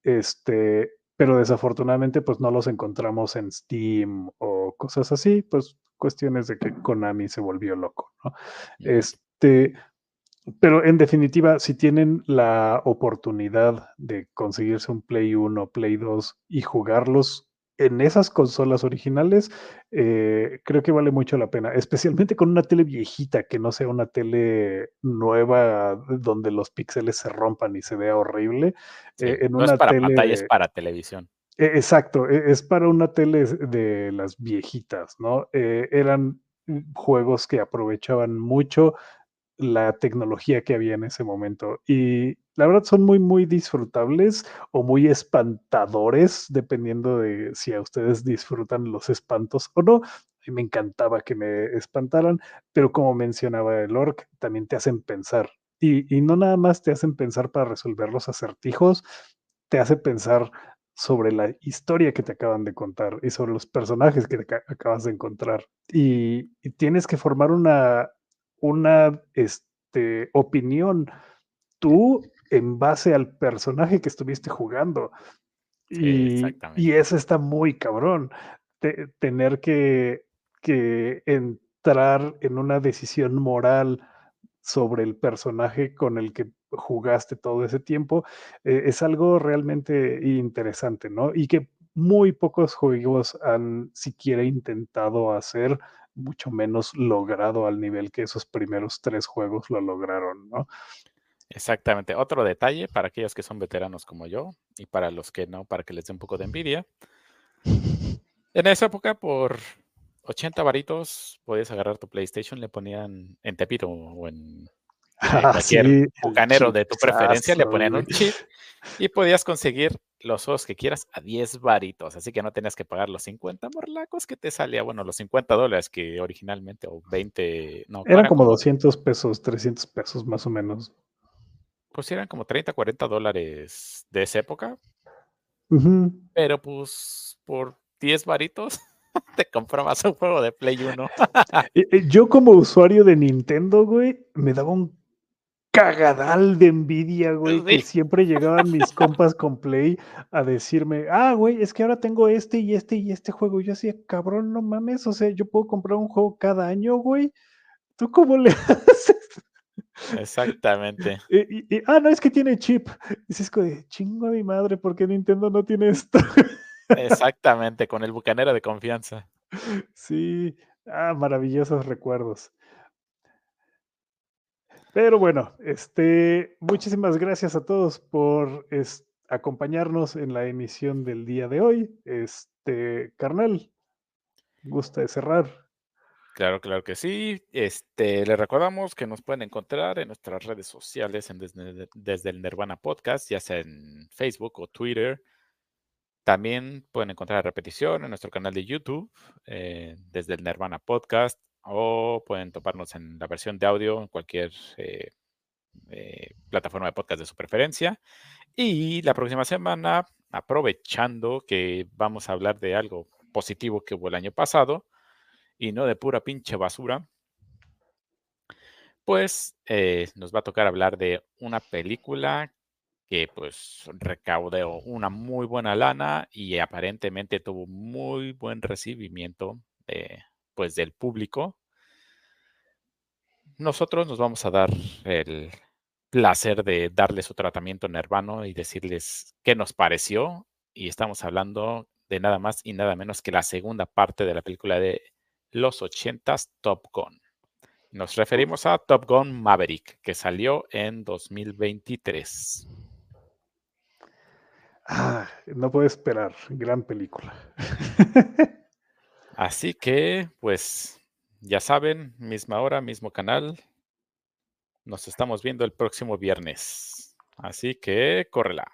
Speaker 1: este, pero desafortunadamente pues no los encontramos en Steam o cosas así, pues cuestiones de que Konami se volvió loco. Este, pero en definitiva, si tienen la oportunidad de conseguirse un Play 1, Play 2 y jugarlos en esas consolas originales, eh, creo que vale mucho la pena, especialmente con una tele viejita, que no sea una tele nueva donde los píxeles se rompan y se vea horrible.
Speaker 2: Sí,
Speaker 1: eh, en
Speaker 2: no es
Speaker 1: una
Speaker 2: para pantalla, es
Speaker 1: tele
Speaker 2: para televisión.
Speaker 1: e- Exacto, e- es para una tele de las viejitas, ¿no? Eh, eran mm, juegos que aprovechaban mucho la tecnología que había en ese momento. Y la verdad son muy, muy disfrutables o muy espantadores, dependiendo de si a ustedes disfrutan los espantos o no. Mí me encantaba que me espantaran, pero como mencionaba el orc, también te hacen pensar. Y, y no nada más te hacen pensar para resolver los acertijos, te hace pensar sobre la historia que te acaban de contar y sobre los personajes que te ca- acabas de encontrar. Y, y tienes que formar una, una este, opinión tú en base al personaje que estuviste jugando. Y, y eso está muy cabrón. te- tener que, que entrar en una decisión moral sobre el personaje con el que jugaste todo ese tiempo, eh, es algo realmente interesante, ¿no? Y que muy pocos juegos han siquiera intentado hacer, mucho menos logrado al nivel que esos primeros tres juegos lo lograron, ¿no?
Speaker 2: Exactamente. Otro detalle para aquellos que son veteranos como yo y para los que no, para que les dé un poco de envidia. En esa época, por 80 varitos, podías agarrar tu PlayStation, le ponían en Tepito o en
Speaker 1: Ah,
Speaker 2: cualquier
Speaker 1: sí,
Speaker 2: bucanero de tu preferencia, le ponían un chip y podías conseguir los juegos que quieras a 10 varitos. Así que no tenías que pagar los 50 morlacos que te salía, bueno, los 50 dólares que originalmente, o 20, no,
Speaker 1: Eran como, 200 pesos, 300 pesos más o menos.
Speaker 2: Pues eran como 30, 40 dólares de esa época, pero pues por 10 varitos te comprabas un juego de Play 1.
Speaker 1: Eh, eh, Yo como usuario de Nintendo, güey, me daba un cagadal de envidia, güey, que siempre llegaban mis compas con Play a decirme, ah, güey, es que ahora tengo este y este y este juego. Y yo así, cabrón, no mames, o sea, yo puedo comprar un juego cada año, güey. ¿Tú cómo le haces?
Speaker 2: Exactamente.
Speaker 1: Y, y- y, ah, no, es que tiene chip. Dices, de chingo a mi madre, ¿por qué Nintendo no tiene esto?
Speaker 2: Exactamente, con el bucanero de confianza.
Speaker 1: Sí, ah, maravillosos recuerdos. Pero bueno, este, muchísimas gracias a todos por es- acompañarnos en la emisión del día de hoy. Este, carnal, gusta de cerrar.
Speaker 2: Claro, claro que sí. Este, les recordamos que nos pueden encontrar en nuestras redes sociales en desde, el Nirvana Podcast, ya sea en Facebook o Twitter. También pueden encontrar la repetición en nuestro canal de YouTube, eh, desde el Nirvana Podcast, o pueden toparnos en la versión de audio en cualquier eh, eh, plataforma de podcast de su preferencia. Y la próxima semana, aprovechando que vamos a hablar de algo positivo que hubo el año pasado y no de pura pinche basura, pues eh, nos va a tocar hablar de una película que pues recaudó una muy buena lana y aparentemente tuvo muy buen recibimiento pues del público. Nosotros nos vamos a dar el placer de darles su tratamiento nervano y decirles qué nos pareció. Y estamos hablando de nada más y nada menos que la segunda parte de la película de los 80s Top Gun. Nos referimos a Top Gun Maverick, que salió en 2023.
Speaker 1: Ah, no puedo esperar, gran película.
Speaker 2: Así que, pues, ya saben, misma hora, mismo canal. Nos estamos viendo el próximo viernes. Así que, córrela.